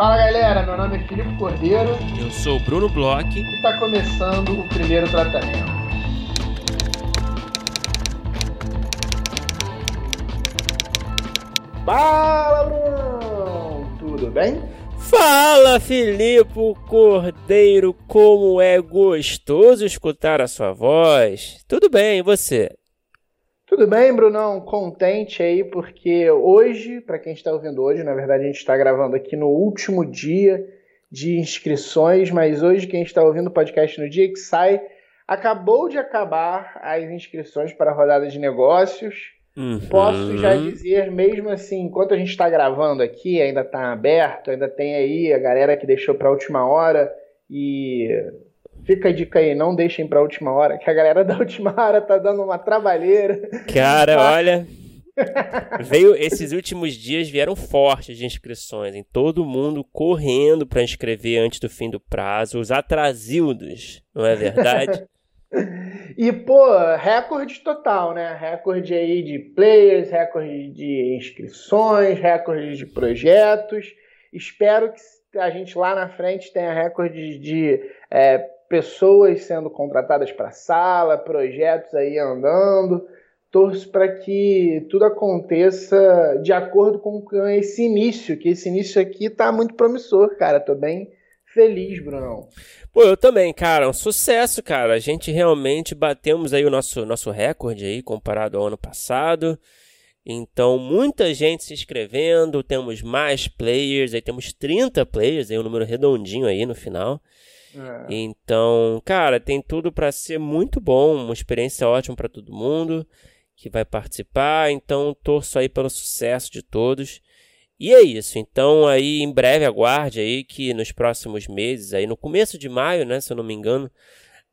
Fala galera, meu nome é Filipe Cordeiro. Eu sou o Bruno Bloch. E está começando o primeiro tratamento. Fala Bruno! Tudo bem? Fala Filipe Cordeiro, como é gostoso escutar a sua voz. Tudo bem, e você? Tudo bem, Brunão? Contente aí, porque hoje, para quem está ouvindo hoje, na verdade a gente está gravando aqui no último dia de inscrições, mas hoje quem está ouvindo o podcast no dia que sai, acabou de acabar as inscrições para a rodada de negócios. Uhum. Posso já dizer, mesmo assim, enquanto a gente está gravando aqui, ainda está aberto, ainda tem aí a galera que deixou para a última hora e Fica a dica aí, não deixem pra última hora, que a galera da última hora tá dando uma trabalheira. Cara, olha. Veio esses últimos dias vieram fortes de inscrições, em todo mundo correndo para inscrever antes do fim do prazo, os atrasildos, não é verdade? e pô, recorde total, né? Recorde aí de players, recorde de inscrições, recorde de projetos. Espero que a gente lá na frente tenha recorde de é, pessoas sendo contratadas para sala, projetos aí andando. Torço para que tudo aconteça de acordo com esse início, que esse início aqui tá muito promissor, cara. Tô bem feliz, Brunão. Pô, eu também, cara. Um sucesso, cara. A gente realmente batemos aí o nosso, nosso recorde aí comparado ao ano passado. Então, muita gente se inscrevendo, temos mais players, aí temos 30 players, aí um número redondinho aí no final. É. Então, cara, tem tudo para ser muito bom, uma experiência ótima para todo mundo que vai participar. Então, torço aí pelo sucesso de todos. E é isso. Então, aí em breve aguarde aí que nos próximos meses, aí no começo de maio, né, se eu não me engano,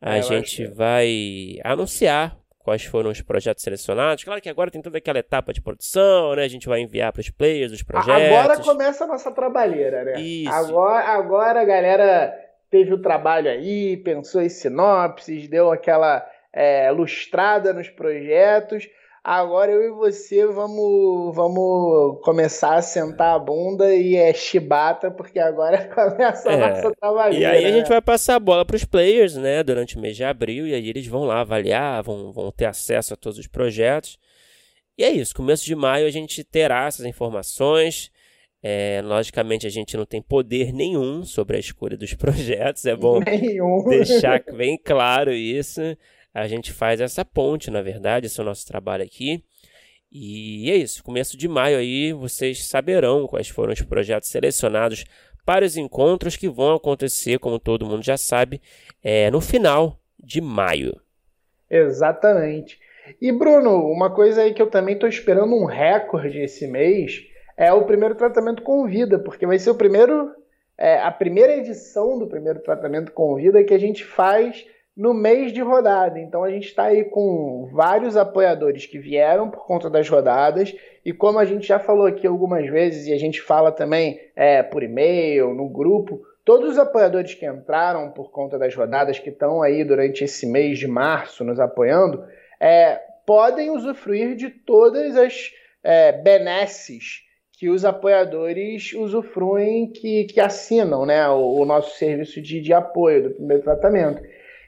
a é, gente vai anunciar quais foram os projetos selecionados. Claro que agora tem toda aquela etapa de produção, né? A gente vai enviar para os players os projetos. Agora começa a nossa trabalheira, né? Isso. Agora, agora a galera teve o trabalho aí, pensou em sinopses, deu aquela é, lustrada nos projetos. Agora eu e você vamos, vamos começar a sentar a bunda e é chibata, porque agora começa a é, nossa trabalho. E aí né? a gente vai passar a bola para os players, né, durante o mês de abril, e aí eles vão lá avaliar, vão, vão ter acesso a todos os projetos. E é isso, começo de maio a gente terá essas informações. É, logicamente, a gente não tem poder nenhum sobre a escolha dos projetos, é bom nenhum. deixar bem claro isso. A gente faz essa ponte, na verdade, esse é o nosso trabalho aqui. E é isso, começo de maio aí vocês saberão quais foram os projetos selecionados para os encontros que vão acontecer, como todo mundo já sabe, é, no final de maio. Exatamente. E Bruno, uma coisa aí que eu também estou esperando um recorde esse mês é o primeiro tratamento com vida, porque vai ser o primeiro, é, a primeira edição do primeiro tratamento com vida que a gente faz no mês de rodada. Então a gente está aí com vários apoiadores que vieram por conta das rodadas e como a gente já falou aqui algumas vezes e a gente fala também é, por e-mail, no grupo, todos os apoiadores que entraram por conta das rodadas que estão aí durante esse mês de março nos apoiando, é, podem usufruir de todas as é, benesses que os apoiadores usufruem, que, que assinam né, o, o nosso serviço de, de apoio do primeiro tratamento.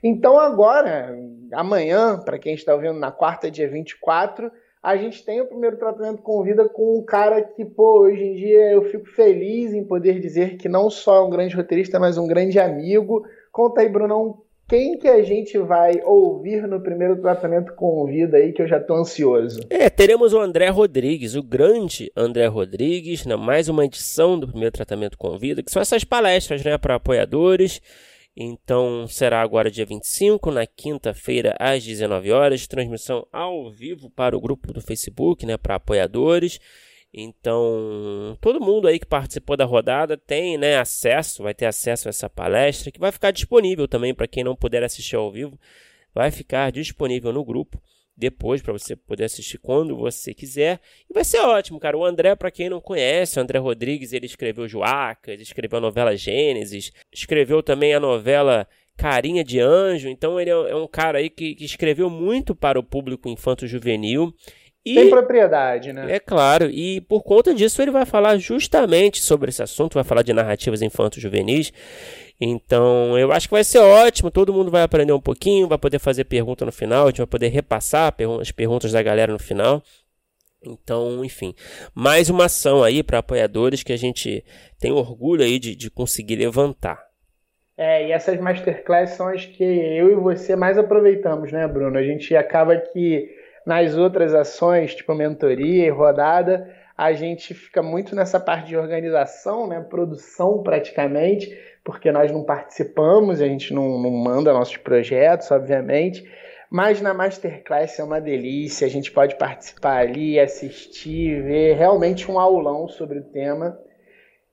Então, agora, amanhã, para quem está ouvindo na quarta, dia 24, a gente tem o primeiro tratamento com vida com um cara que, pô, hoje em dia eu fico feliz em poder dizer que não só é um grande roteirista, mas um grande amigo. Conta aí, Brunão, quem que a gente vai ouvir no primeiro tratamento com vida aí, que eu já estou ansioso? É, teremos o André Rodrigues, o grande André Rodrigues, na mais uma edição do primeiro tratamento com vida, que são essas palestras né, para apoiadores. Então será agora dia 25, na quinta-feira, às 19 horas, transmissão ao vivo para o grupo do Facebook, né, para apoiadores. Então, todo mundo aí que participou da rodada tem né, acesso, vai ter acesso a essa palestra, que vai ficar disponível também para quem não puder assistir ao vivo. Vai ficar disponível no grupo depois para você poder assistir quando você quiser. E vai ser ótimo, cara. O André, para quem não conhece, o André Rodrigues, ele escreveu Joacas, escreveu a novela Gênesis, escreveu também a novela Carinha de Anjo. Então ele é um é cara aí que, que escreveu muito para o público infanto-juvenil E, Tem propriedade, né? É claro, e por conta disso ele vai falar justamente sobre esse assunto, vai falar de narrativas infanto-juvenis. Então eu acho que vai ser ótimo, todo mundo vai aprender um pouquinho, vai poder fazer pergunta no final, a gente vai poder repassar as perguntas da galera no final. Então, enfim, mais uma ação aí para apoiadores que a gente tem orgulho aí de, de conseguir levantar. É, e essas masterclass são as que eu e você mais aproveitamos, né, Bruno? A gente acaba que nas outras ações, tipo mentoria e rodada, a gente fica muito nessa parte de organização, né, produção praticamente, porque nós não participamos, a gente não, não manda nossos projetos, obviamente. Mas na Masterclass é uma delícia, a gente pode participar ali, assistir, ver realmente um aulão sobre o tema.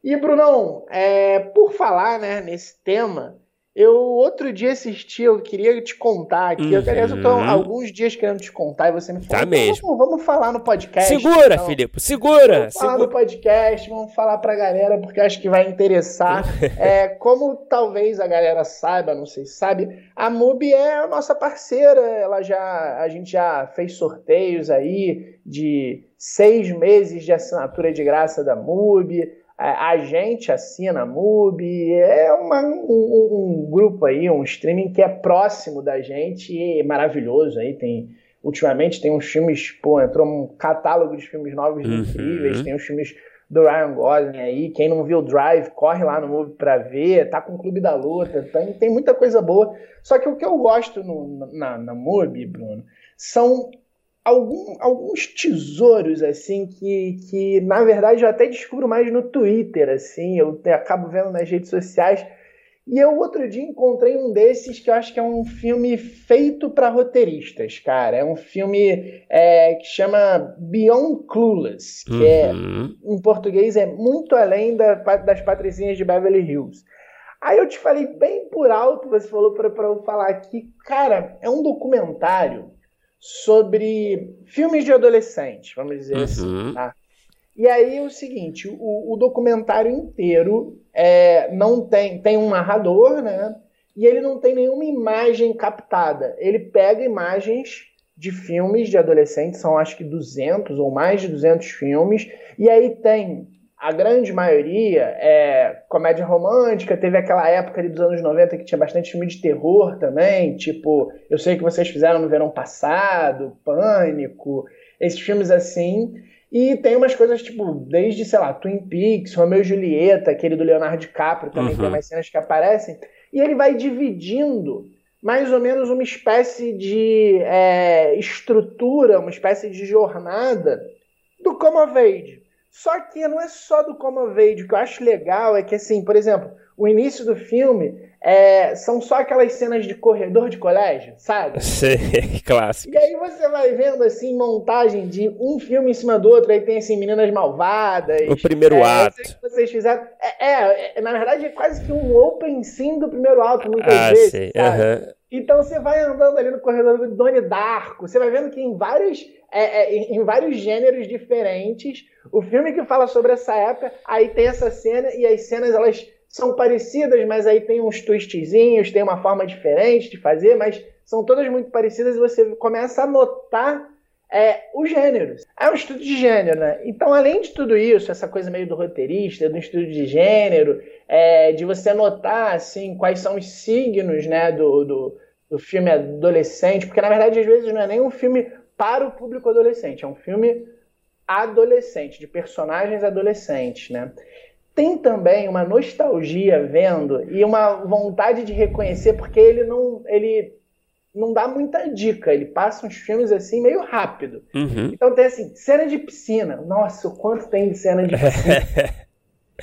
E, Brunão, é, por falar né, nesse tema, eu outro dia assisti, eu queria te contar aqui. Uhum. Eu, aliás, eu tô uhum. alguns dias querendo te contar e você me falou. Tá mesmo. Vamos, vamos, falar no podcast. Segura, então. Filipe, segura. Vamos falar segura. no podcast, vamos falar pra galera, porque acho que vai interessar. é, como talvez a galera saiba, não sei se sabe, a MUBI é a nossa parceira. Ela já, a gente já fez sorteios aí de seis meses de assinatura de graça da MUBI a gente assina a MUBI, é uma, um, um, grupo aí, um streaming que é próximo da gente e é maravilhoso aí, tem ultimamente tem uns filmes, pô, entrou um catálogo de filmes novos uhum. incríveis, tem os filmes do Ryan Gosling aí, quem não viu Drive, corre lá no MUBI pra ver, tá com o Clube da Luta, tem, tem muita coisa boa, só que o que eu gosto no, na, na MUBI, Bruno, são algum, alguns tesouros, assim, que, que na verdade eu até descubro mais no Twitter, assim, eu acabo vendo nas redes sociais. E eu outro dia encontrei um desses que eu acho que é um filme feito para roteiristas, cara. É um filme é, que chama Beyond Clueless, que é, uhum. é, em português é muito além da, das patricinhas de Beverly Hills. Aí eu te falei bem por alto, você falou para eu falar aqui, cara, é um documentário sobre filmes de adolescente, vamos dizer assim, uhum. assim. Tá? E aí é o seguinte, o, o documentário inteiro é, não tem, tem um narrador, né? E ele não tem nenhuma imagem captada. Ele pega imagens de filmes de adolescentes, são acho que 200 ou mais de 200 filmes, e aí tem a grande maioria é comédia romântica, teve aquela época ali dos anos 90 que tinha bastante filme de terror também, tipo, eu sei que vocês fizeram no verão passado, Pânico, esses filmes assim. E tem umas coisas, tipo, desde, sei lá, Twin Peaks, Romeo e Julieta, aquele do Leonardo DiCaprio, também uhum. tem umas cenas que aparecem. E ele vai dividindo mais ou menos uma espécie de é, estrutura, uma espécie de jornada do Come of Age. Só que não é só do Comovade. O que eu acho legal é que, assim, por exemplo, o início do filme é, são só aquelas cenas de corredor de colégio, sabe? Sim, clássico. E aí você vai vendo, assim, montagem de um filme em cima do outro. Aí tem, assim, Meninas Malvadas. O primeiro é, ato. Que vocês fizeram. É, é, é, na verdade, é quase que um open sim do primeiro ato, muitas ah, vezes. Sei. Uhum. Então você vai andando ali no corredor do Doni Darko, você vai vendo que em vários, é, é, em vários gêneros diferentes, o filme que fala sobre essa época, aí tem essa cena e as cenas elas são parecidas, mas aí tem uns twistzinhos, tem uma forma diferente de fazer, mas são todas muito parecidas e você começa a notar é, os gêneros. É um estudo de gênero, né? Então, além de tudo isso, essa coisa meio do roteirista, do estudo de gênero, é, de você notar assim quais são os signos, né, do, do, do filme adolescente, porque na verdade às vezes não é nem um filme para o público adolescente, é um filme adolescente, de personagens adolescentes, né? Tem também uma nostalgia vendo e uma vontade de reconhecer, porque ele não, ele não dá muita dica, ele passa uns filmes assim meio rápido. Uhum. Então tem assim, cena de piscina. Nossa, o quanto tem de cena de piscina.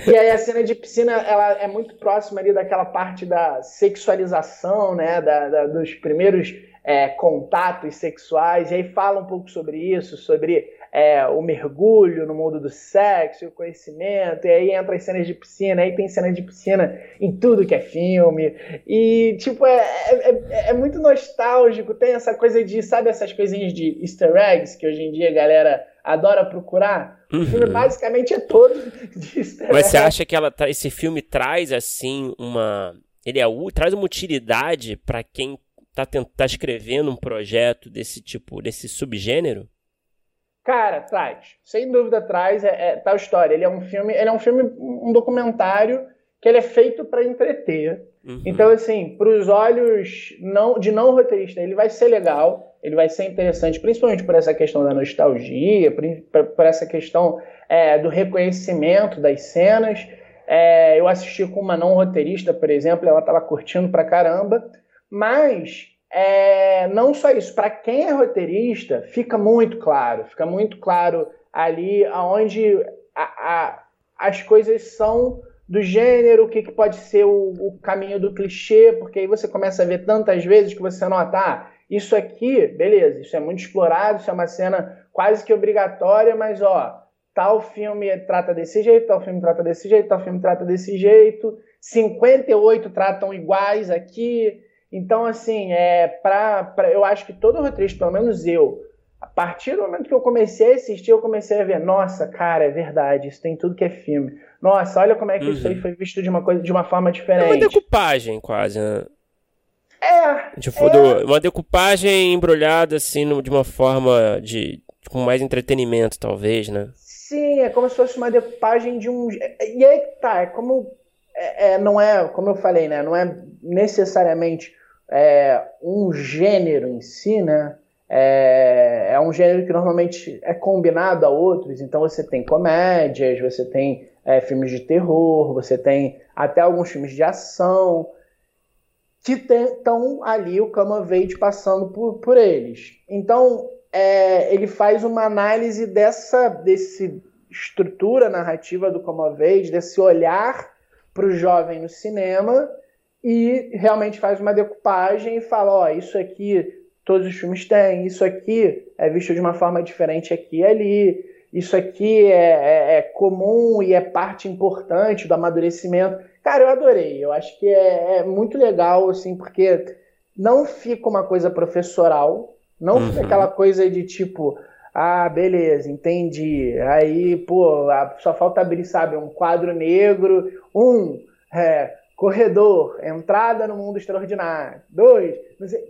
e aí a cena de piscina, ela é muito próxima ali daquela parte da sexualização, né, da, da dos primeiros é, contatos sexuais, e aí fala um pouco sobre isso, sobre é, o mergulho no mundo do sexo, o conhecimento, e aí entra as cenas de piscina, aí tem cenas de piscina em tudo que é filme, e tipo, é, é, é, é muito nostálgico, tem essa coisa de, sabe essas coisinhas de easter eggs que hoje em dia a galera adora procurar? Uhum. O filme uhum. basicamente é todo de easter Mas você acha que ela, esse filme traz assim uma... Ele é, traz uma utilidade para quem tá, tá escrevendo um projeto desse tipo, desse subgênero? Cara, traz. Sem dúvida traz. É, é tal história. Ele é um filme, ele é um filme, um documentário que ele é feito para entreter. Uhum. Então, assim, para os olhos não, de não roteirista, ele vai ser legal, ele vai ser interessante, principalmente por essa questão da nostalgia, por, por essa questão é, do reconhecimento das cenas. É, eu assisti com uma não roteirista, por exemplo, ela estava curtindo pra caramba, mas é, não só isso, para quem é roteirista, fica muito claro, fica muito claro ali aonde a, a, as coisas são do gênero, o que, que pode ser o, o, caminho do clichê, porque aí você começa a ver tantas vezes que você nota, ah, isso aqui, beleza, isso é muito explorado, isso é uma cena quase que obrigatória, mas ó, tal filme trata desse jeito, tal filme trata desse jeito, tal filme trata desse jeito, 58 tratam iguais aqui. Então, assim, é pra, pra, eu acho que todo roteirista, pelo menos eu, a partir do momento que eu comecei a assistir, eu comecei a ver, nossa, cara, é verdade, isso tem tudo que é filme. Nossa, olha como é que uhum. isso aí uhum. foi visto de uma coisa, de uma forma diferente. É uma decupagem, quase, né? É. Tipo, é... uma decupagem embrulhada, assim, de uma forma de. com mais entretenimento, talvez, né? Sim, é como se fosse uma decupagem de um. E aí tá, é como. É, é, não é, como eu falei, né? Não é necessariamente é, um gênero em si, né? É, é, um gênero que normalmente é combinado a outros. Então você tem comédias, você tem é, filmes de terror, você tem até alguns filmes de ação que estão ali o Vade passando por, por eles. Então é, ele faz uma análise dessa desse estrutura narrativa do Vade, desse olhar para o jovem no cinema e realmente faz uma decupagem e fala, ó, isso aqui todos os filmes têm, isso aqui é visto de uma forma diferente aqui e ali, isso aqui é, é, é comum e é parte importante do amadurecimento. Cara, eu adorei, eu acho que é, é muito legal, assim, porque não fica uma coisa professoral, não uhum. fica aquela coisa de tipo, ah, beleza, entendi. Aí, pô, só falta abrir, sabe, um quadro negro, um, é, Corredor, entrada no mundo extraordinário. Dois,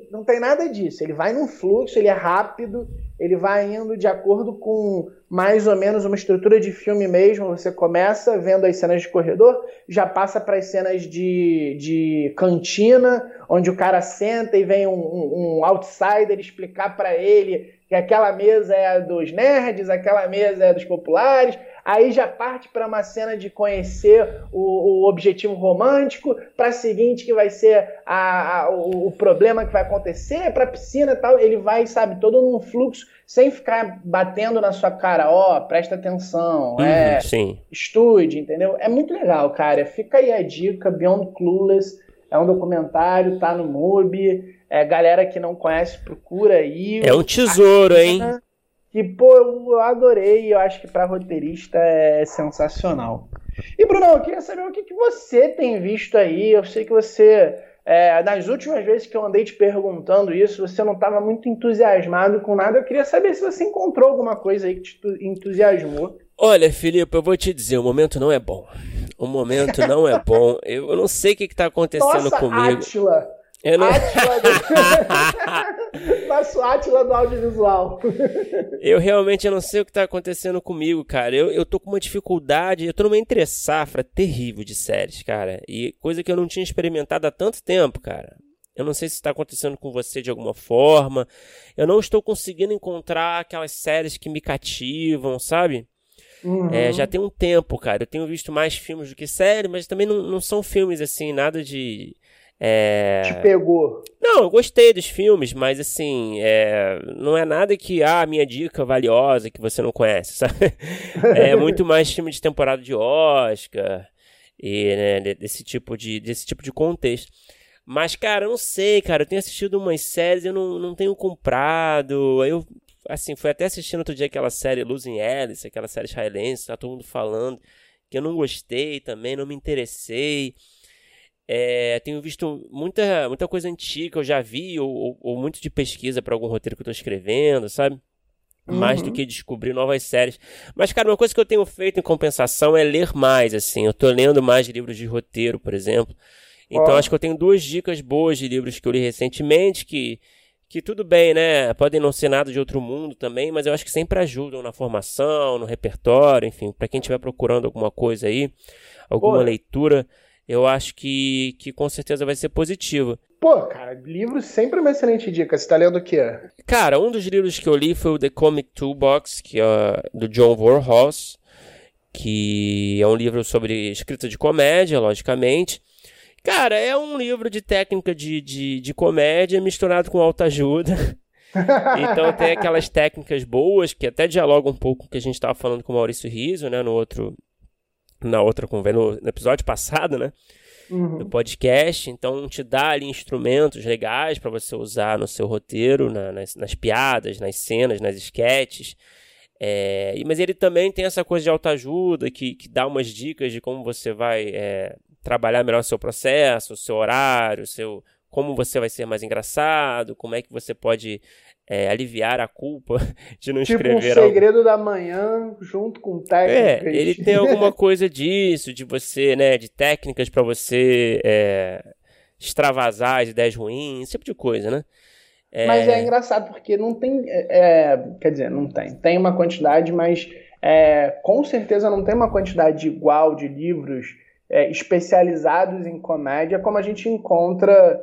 não tem nada disso. Ele vai num fluxo, ele é rápido, ele vai indo de acordo com mais ou menos uma estrutura de filme mesmo. Você começa vendo as cenas de corredor, já passa para as cenas de, de cantina, onde o cara senta e vem um, um, um outsider explicar para ele que aquela mesa é dos nerds, aquela mesa é dos populares, aí já parte para uma cena de conhecer o, o objetivo romântico, para a seguinte que vai ser a, a, o, o, problema que vai acontecer, para a piscina e tal, ele vai, sabe, todo num fluxo, sem ficar batendo na sua cara, ó, oh, presta atenção, uhum, é, sim. estude, entendeu? É muito legal, cara, fica aí a dica, Beyond Clueless, é um documentário, tá no MUBI, é, galera que não conhece, procura aí. É um tesouro, hein? Que, pô, eu adorei. Eu acho que para roteirista é sensacional. E, Bruno, eu queria saber o que, que você tem visto aí. Eu sei que você, é, nas últimas vezes que eu andei te perguntando isso, você não estava muito entusiasmado com nada. Eu queria saber se você encontrou alguma coisa aí que te entusiasmou. Olha, Felipe, eu vou te dizer, o momento não é bom. O momento não é bom. Eu, eu não sei o que está acontecendo Nossa, comigo. Átila. Eu não... Átila do... Nosso Átila do audiovisual. eu realmente não sei o que está acontecendo comigo, cara. Eu, eu tô com uma dificuldade, eu tô numa entre-safra terrível de séries, cara. E coisa que eu não tinha experimentado há tanto tempo, cara. Eu não sei se está acontecendo com você de alguma forma. Eu não estou conseguindo encontrar aquelas séries que me cativam, sabe? Uhum. É, já tem um tempo, cara. Eu tenho visto mais filmes do que séries, mas também não, não são filmes assim, nada de é... Te pegou? Não, eu gostei dos filmes, mas assim, é... não é nada que, ah, minha dica valiosa que você não conhece, sabe? É muito mais filme de temporada de Oscar e né, desse tipo de desse tipo de contexto. Mas, cara, eu não sei, cara, eu tenho assistido umas séries, eu não, não tenho comprado. Eu, assim, fui até assistindo outro dia aquela série Losing Alice, aquela série israelense, tá todo mundo falando, que eu não gostei também, não me interessei. É, tenho visto muita, muita coisa antiga que eu já vi, ou, ou, ou muito de pesquisa para algum roteiro que eu estou escrevendo, sabe? Mais uhum. do que descobrir novas séries. Mas, cara, uma coisa que eu tenho feito em compensação é ler mais, assim. Eu tô lendo mais livros de roteiro, por exemplo. Então, oh. acho que eu tenho duas dicas boas de livros que eu li recentemente, que, que tudo bem, né? Podem não ser nada de outro mundo também, mas eu acho que sempre ajudam na formação, no repertório, enfim, para quem estiver procurando alguma coisa aí, alguma Pô. leitura, eu acho que, que com certeza vai ser positivo. Pô, cara, livro sempre é uma excelente dica. Você tá lendo o quê? Cara, um dos livros que eu li foi o The Comic Toolbox, que é do John Warhorse, que é um livro sobre escrita de comédia, logicamente. Cara, é um livro de técnica de, de, de comédia misturado com autoajuda. então tem aquelas técnicas boas que até dialogam um pouco com o que a gente estava falando com o Maurício Riso, né, no outro na outra conversa, no, no episódio passado, né? Uhum. Do podcast, então te dá ali instrumentos legais para você usar no seu roteiro, na, nas, nas, piadas, nas cenas, nas sketches. É, mas ele também tem essa coisa de autoajuda que, que dá umas dicas de como você vai é, trabalhar melhor o seu processo, o seu horário, o seu, como você vai ser mais engraçado, como é que você pode é, aliviar a culpa de não tipo escrever um segredo algo. da manhã junto com técnicas. É, ele tem alguma coisa disso, de você, né, de técnicas para você é, extravasar as ideias ruins, esse tipo de coisa, né? É... Mas é engraçado porque não tem, é, é, quer dizer, não tem, tem uma quantidade, mas é, com certeza não tem uma quantidade igual de livros especializados em comédia como a gente encontra.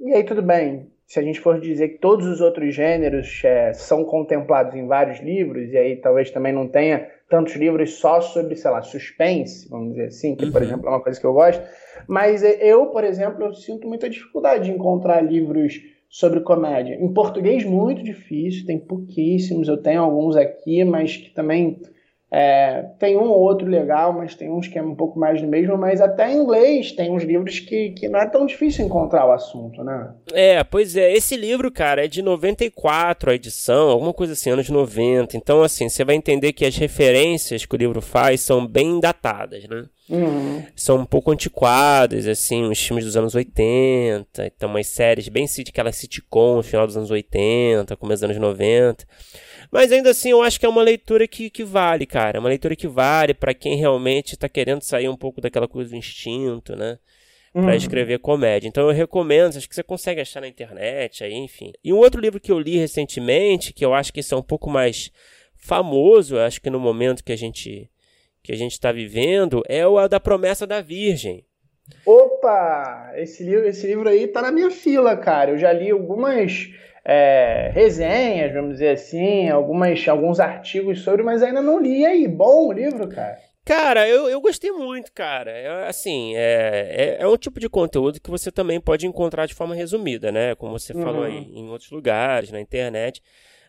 e aí tudo bem, se a gente for dizer que todos os outros gêneros é, são contemplados em vários livros, e aí talvez também não tenha tantos livros só sobre, sei lá, suspense, vamos dizer assim, que, uhum. por exemplo, é uma coisa que eu gosto. Mas eu, por exemplo, eu sinto muita dificuldade de encontrar livros sobre comédia. Em português, muito difícil, tem pouquíssimos, eu tenho alguns aqui, mas que também é, tem um ou outro legal, mas tem uns que é um pouco mais do mesmo, mas até em inglês tem uns livros que, que não é tão difícil encontrar o assunto, né? É, pois é, esse livro, cara, é de 94 a edição, alguma coisa assim, anos 90. Então, assim, você vai entender que as referências que o livro faz são bem datadas, né? Uhum. São um pouco antiquadas, assim, os filmes dos anos 80, então umas séries bem aquelas sitcom final dos anos 80, começo dos anos 90. Mas ainda assim, eu acho que é uma leitura que, que vale, cara. É uma leitura que vale para quem realmente está querendo sair um pouco daquela coisa do instinto, né? Para uhum. escrever comédia. Então eu recomendo, acho que você consegue achar na internet, aí, enfim. E um outro livro que eu li recentemente, que eu acho que esse é um pouco mais famoso, acho que no momento que a gente que a gente está vivendo, é o da Promessa da Virgem. Opa! Esse livro, esse livro aí tá na minha fila, cara. Eu já li algumas é, resenhas, vamos dizer assim, algumas, alguns artigos sobre, mas ainda não li. E aí, bom o livro, cara? Cara, eu, eu gostei muito, cara. É, assim, é, é, é, um tipo de conteúdo que você também pode encontrar de forma resumida, né? Como você uhum. falou aí, em outros lugares, na internet.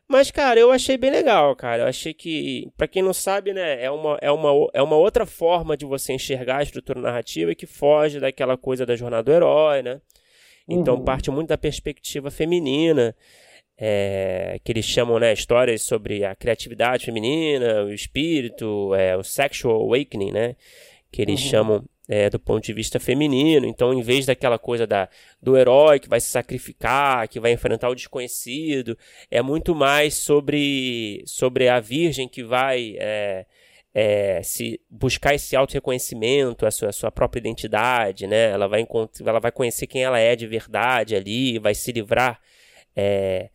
Mas, cara, eu achei bem legal, cara. Eu achei que, para quem não sabe, né, é uma, é, uma, é uma outra forma de você enxergar a estrutura narrativa que foge daquela coisa da jornada do herói, né? Então uhum. parte muito da perspectiva feminina, é, que eles chamam né, histórias sobre a criatividade feminina, o espírito, é, o sexual awakening, né? Que eles uhum. chamam é, do ponto de vista feminino. Então, em vez daquela coisa da, do herói que vai se sacrificar, que vai enfrentar o desconhecido, é muito mais sobre, sobre a virgem que vai é, é, se buscar esse auto-reconhecimento, a sua, a sua própria identidade, né? Ela vai, ela vai conhecer quem ela é de verdade ali, vai se livrar é,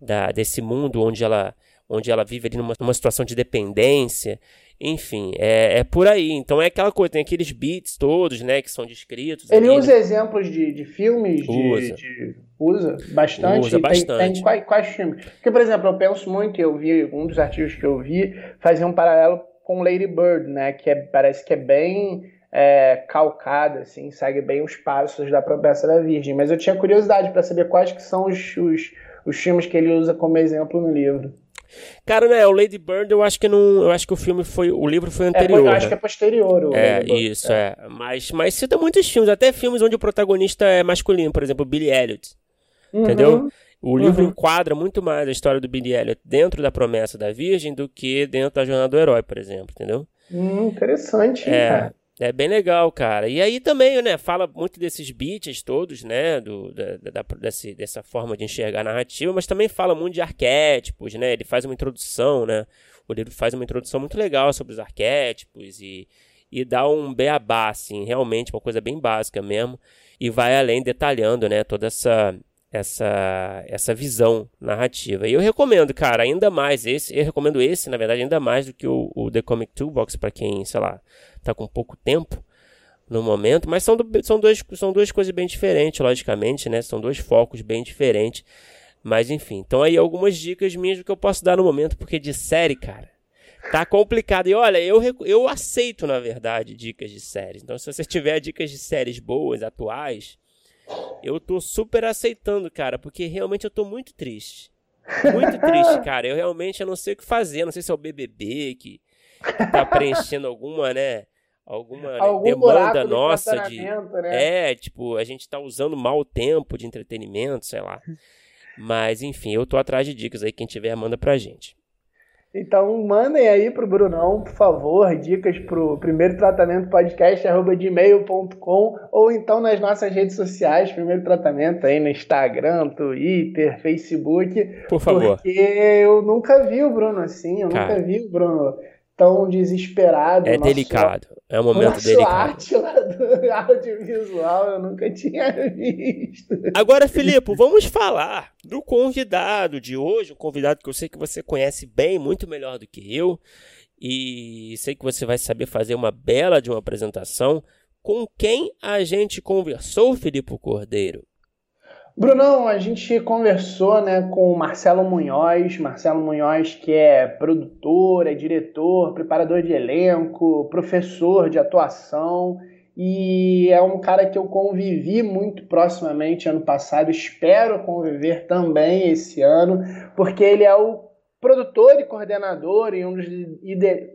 da, desse mundo onde ela, onde ela vive ali numa, numa situação de dependência. Enfim, é, é por aí. Então é aquela coisa, tem aqueles beats todos, né, que são descritos. Ele ali, usa né? exemplos de, de filmes? Usa. De, de, usa bastante? Usa bastante. Tem, tem quais, quais filmes? Porque, por exemplo, eu penso muito, eu vi, um dos artigos que eu vi fazia um paralelo com Lady Bird, né? Que é, parece que é bem é, calcada, assim, segue bem os passos da promessa da Virgem. Mas eu tinha curiosidade para saber quais que são os, os, os filmes que ele usa como exemplo no livro. Cara, né, o Lady Bird, eu acho que não, eu acho que o filme foi, o livro foi anterior. É, eu acho né? que é posterior. O é, isso, é. é. Mas, mas cita muitos filmes, até filmes onde o protagonista é masculino, por exemplo, Billy Elliot. Uhum. Entendeu? O livro uhum. enquadra muito mais a história do Billy Elliot dentro da promessa da Virgem do que dentro da jornada do herói, por exemplo, entendeu? Hum, interessante, é, cara. É bem legal, cara. E aí também, né, fala muito desses beats todos, né, do, da, da, desse, dessa forma de enxergar a narrativa, mas também fala muito de arquétipos, né, ele faz uma introdução, né, o livro faz uma introdução muito legal sobre os arquétipos e, e dá um beabá, assim, realmente uma coisa bem básica mesmo, e vai além detalhando, né, toda essa essa, essa visão narrativa. E eu recomendo, cara, ainda mais esse, eu recomendo esse, na verdade, ainda mais do que o, o The Comic Toolbox para quem, sei lá, tá com pouco tempo no momento, mas são, do, são, dois, são duas coisas bem diferentes, logicamente, né? São dois focos bem diferentes. Mas enfim, então aí algumas dicas minhas que eu posso dar no momento, porque de série, cara, tá complicado. E olha, eu, eu aceito, na verdade, dicas de séries. Então, se você tiver dicas de séries boas, atuais, eu tô super aceitando, cara, porque realmente eu tô muito triste. Muito triste, cara. Eu realmente eu não sei o que fazer. Não sei se é o BBB que, que tá preenchendo alguma, né? Alguma né, demanda nossa de. Né? É, tipo, a gente tá usando mal o tempo de entretenimento, sei lá. Mas, enfim, eu tô atrás de dicas aí. Quem tiver, manda pra gente. Então mandem aí pro Brunão, por favor, dicas pro primeiro tratamento podcast gmail.com ou então nas nossas redes sociais, primeiro tratamento aí no Instagram, Twitter, Facebook. Por favor. Porque eu nunca vi o Bruno assim, eu Cara. nunca vi o Bruno tão desesperado. É delicado. É um momento nosso delicado. arte lá do audiovisual eu nunca tinha visto. Agora, Filipe, vamos falar do convidado de hoje, um convidado que eu sei que você conhece bem, muito melhor do que eu, e sei que você vai saber fazer uma bela de uma apresentação. Com quem a gente conversou, Filipe Cordeiro? Brunão, a gente conversou né, com o Marcelo Munhoz, Marcelo Munhoz que é produtor, é diretor, preparador de elenco, professor de atuação e é um cara que eu convivi muito proximamente ano passado, espero conviver também esse ano, porque ele é o produtor e coordenador e um dos, ide...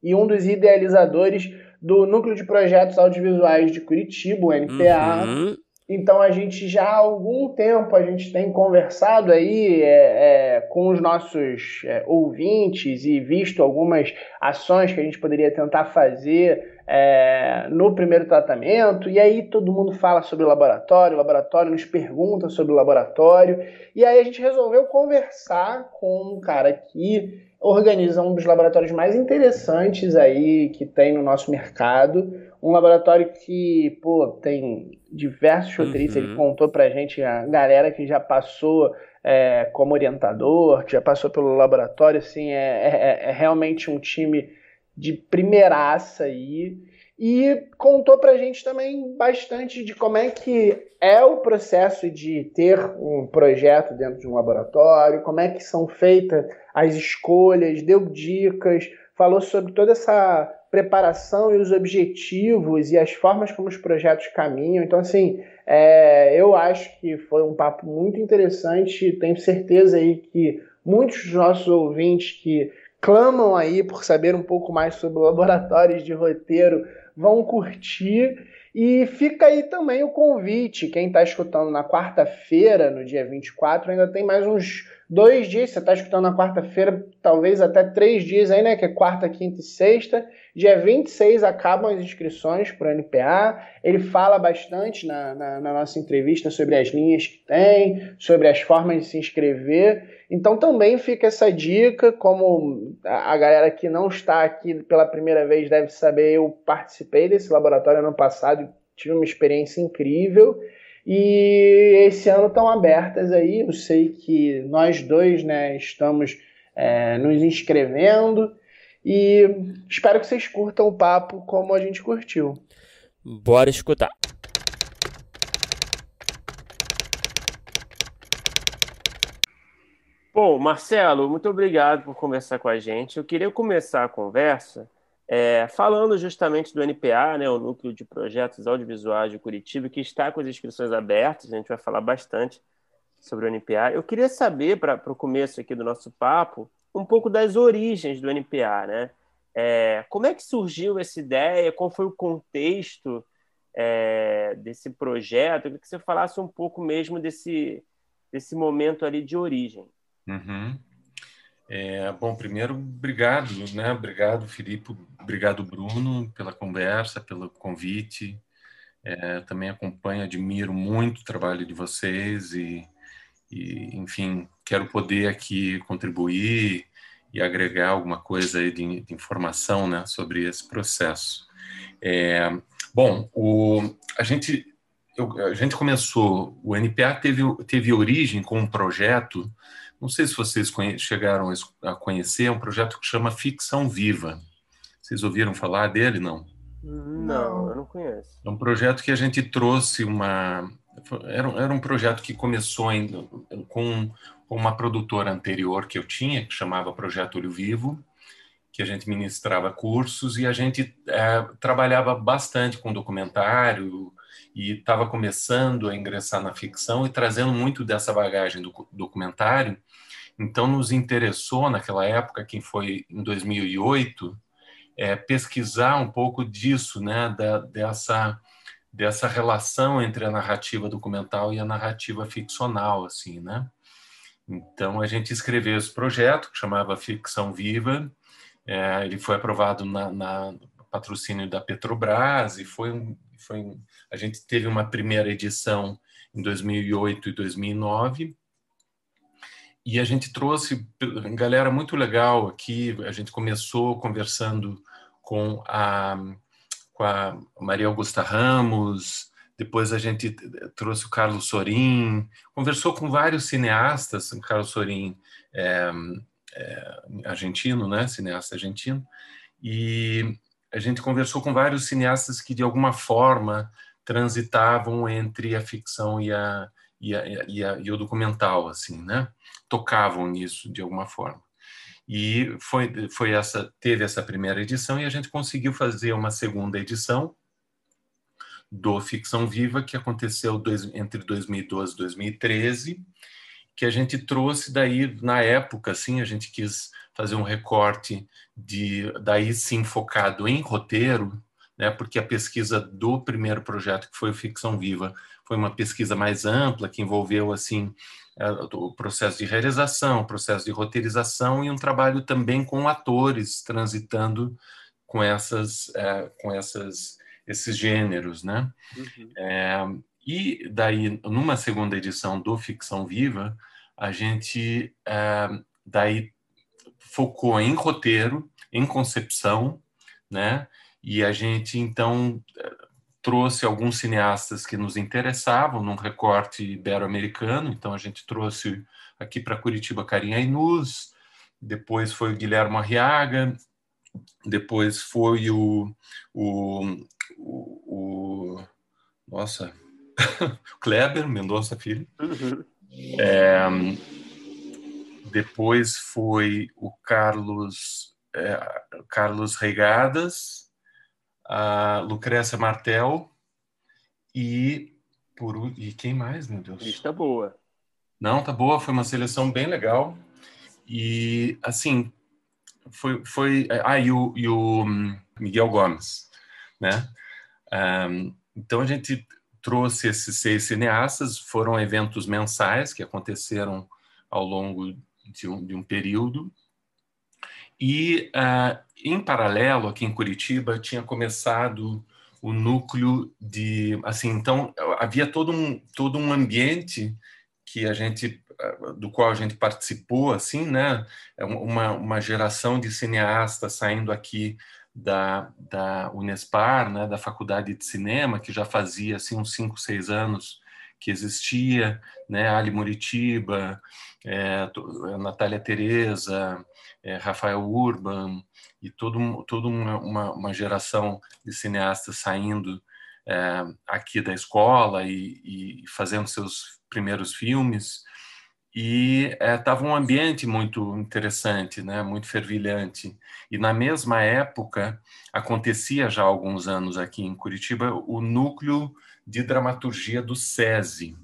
e um dos idealizadores do Núcleo de Projetos Audiovisuais de Curitiba, o NPA. Uhum. Então a gente já há algum tempo a gente tem conversado aí é, é, com os nossos é, ouvintes e visto algumas ações que a gente poderia tentar fazer é, no primeiro tratamento. E aí todo mundo fala sobre o laboratório, o laboratório nos pergunta sobre o laboratório. E aí a gente resolveu conversar com um cara que organiza um dos laboratórios mais interessantes aí que tem no nosso mercado. Um laboratório que, pô, tem diversos roteiristas, uhum. ele contou pra gente a galera que já passou é, como orientador, que já passou pelo laboratório, assim, é, é, é realmente um time de primeiraça aí. E contou pra gente também bastante de como é que é o processo de ter um projeto dentro de um laboratório, como é que são feitas as escolhas, deu dicas, falou sobre toda essa preparação e os objetivos e as formas como os projetos caminham. Então, assim, é, eu acho que foi um papo muito interessante. Tenho certeza aí que muitos dos nossos ouvintes que clamam aí por saber um pouco mais sobre laboratórios de roteiro vão curtir. E fica aí também o convite. Quem está escutando na quarta-feira, no dia 24, ainda tem mais uns dois dias. Você está escutando na quarta-feira, talvez até três dias aí, né? Que é quarta, quinta e sexta. Dia 26 acabam as inscrições para o NPA. Ele fala bastante na, na, na, nossa entrevista sobre as linhas que tem, sobre as formas de se inscrever. Então também fica essa dica, como a, galera que não está aqui pela primeira vez deve saber, eu participei desse laboratório ano passado, tive uma experiência incrível. E esse ano estão abertas aí. Eu sei que nós dois né, estamos é, nos inscrevendo. E espero que vocês curtam o papo como a gente curtiu. Bora escutar. Bom, Marcelo, muito obrigado por conversar com a gente. Eu queria começar a conversa é, falando justamente do NPA, né, o Núcleo de Projetos Audiovisuais de Curitiba, que está com as inscrições abertas. A gente vai falar bastante sobre o NPA. Eu queria saber, para o começo aqui do nosso papo, um pouco das origens do NPA, né? É, como é que surgiu essa ideia? Qual foi o contexto é, desse projeto? Eu queria que você falasse um pouco mesmo desse, desse momento ali de origem. Uhum. É, bom, primeiro, obrigado, né? Obrigado, Filipe, obrigado, Bruno, pela conversa, pelo convite. É, também acompanho, admiro muito o trabalho de vocês e, e enfim, quero poder aqui contribuir e agregar alguma coisa aí de, de informação né, sobre esse processo. É, bom, o, a gente eu, a gente começou, o NPA teve, teve origem com um projeto, não sei se vocês conhe, chegaram a conhecer, é um projeto que chama Ficção Viva. Vocês ouviram falar dele, não? Não, eu não conheço. É um projeto que a gente trouxe uma. Era, era um projeto que começou em, com uma produtora anterior que eu tinha, que chamava Projeto Olho Vivo, que a gente ministrava cursos e a gente é, trabalhava bastante com documentário e estava começando a ingressar na ficção e trazendo muito dessa bagagem do documentário. Então, nos interessou naquela época, quem foi em 2008, é, pesquisar um pouco disso, né, da, dessa dessa relação entre a narrativa documental e a narrativa ficcional, assim, né? Então a gente escreveu esse projeto que chamava Ficção Viva. É, ele foi aprovado na, na, patrocínio da Petrobras e foi um, foi um, a gente teve uma primeira edição em 2008 e 2009 e a gente trouxe galera muito legal aqui. A gente começou conversando com a, com a Maria Augusta Ramos, depois a gente trouxe o Carlos Sorin, conversou com vários cineastas, o Carlos Sorin é, é, argentino, né, cineasta argentino, e a gente conversou com vários cineastas que de alguma forma transitavam entre a ficção e a, e, a, e, a, e o documental, assim, né? Tocavam nisso de alguma forma. E foi, foi essa, teve essa primeira edição e a gente conseguiu fazer uma segunda edição do Ficção Viva que aconteceu dois, entre 2012 e 2013, que a gente trouxe daí na época, assim, a gente quis fazer um recorte de daí sim focado em roteiro, né? Porque a pesquisa do primeiro projeto que foi o Ficção Viva foi uma pesquisa mais ampla que envolveu assim o processo de realização, o processo de roteirização e um trabalho também com atores transitando com essas é, com essas esses gêneros, né? Uhum. É, e daí numa segunda edição do Ficção Viva a gente é, daí focou em roteiro, em concepção, né? E a gente então trouxe alguns cineastas que nos interessavam num recorte ibero-americano. Então a gente trouxe aqui para Curitiba Carinha Inus, depois foi o Guilherme Arriaga, depois foi o, o, o, o nossa, Kleber Mendonça Filho. Uhum. É, depois foi o Carlos é, Carlos Regadas, a Lucrécia Martel e por e quem mais, meu Deus? Lista boa. Não, tá boa, foi uma seleção bem legal. E assim, foi foi ah, e o, e o hum, Miguel Gomes, né? Um, então a gente trouxe esses seis cineastas, foram eventos mensais que aconteceram ao longo de um, de um período e, uh, em paralelo, aqui em Curitiba, tinha começado o núcleo de. Assim, então, havia todo um, todo um ambiente que a gente ah, do qual a gente participou assim né é uma, uma geração de cineastas saindo aqui da, da Unespar né da faculdade de cinema que já fazia assim uns cinco seis anos que existia né Ali Muritiba é, Natália Teresa é, Rafael Urban e todo, toda uma, uma, uma, geração de cineastas saindo é, aqui da escola e, e, fazendo seus primeiros filmes e estava é, um ambiente muito interessante, né, muito fervilhante. E na mesma época acontecia já há alguns anos aqui em Curitiba o núcleo de dramaturgia do SESI,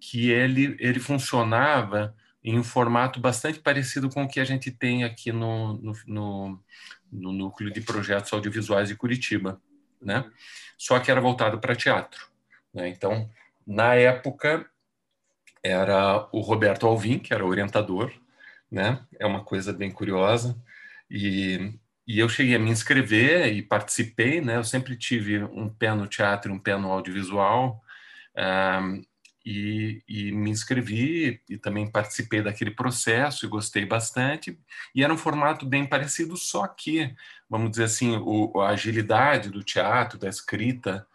que ele ele funcionava em um formato bastante parecido com o que a gente tem aqui no, no, no, no núcleo de projetos audiovisuais de Curitiba, né? Só que era voltado para teatro, né? Então, na época era o Roberto Alvim, que era orientador, né? É uma coisa bem curiosa e e eu cheguei a me inscrever e participei, né? Eu sempre tive um pé no teatro, um pé no audiovisual. Um, e, e, me inscrevi e também participei daquele processo e gostei bastante. E era um formato bem parecido, só que, vamos dizer assim, o, a agilidade do teatro, da escrita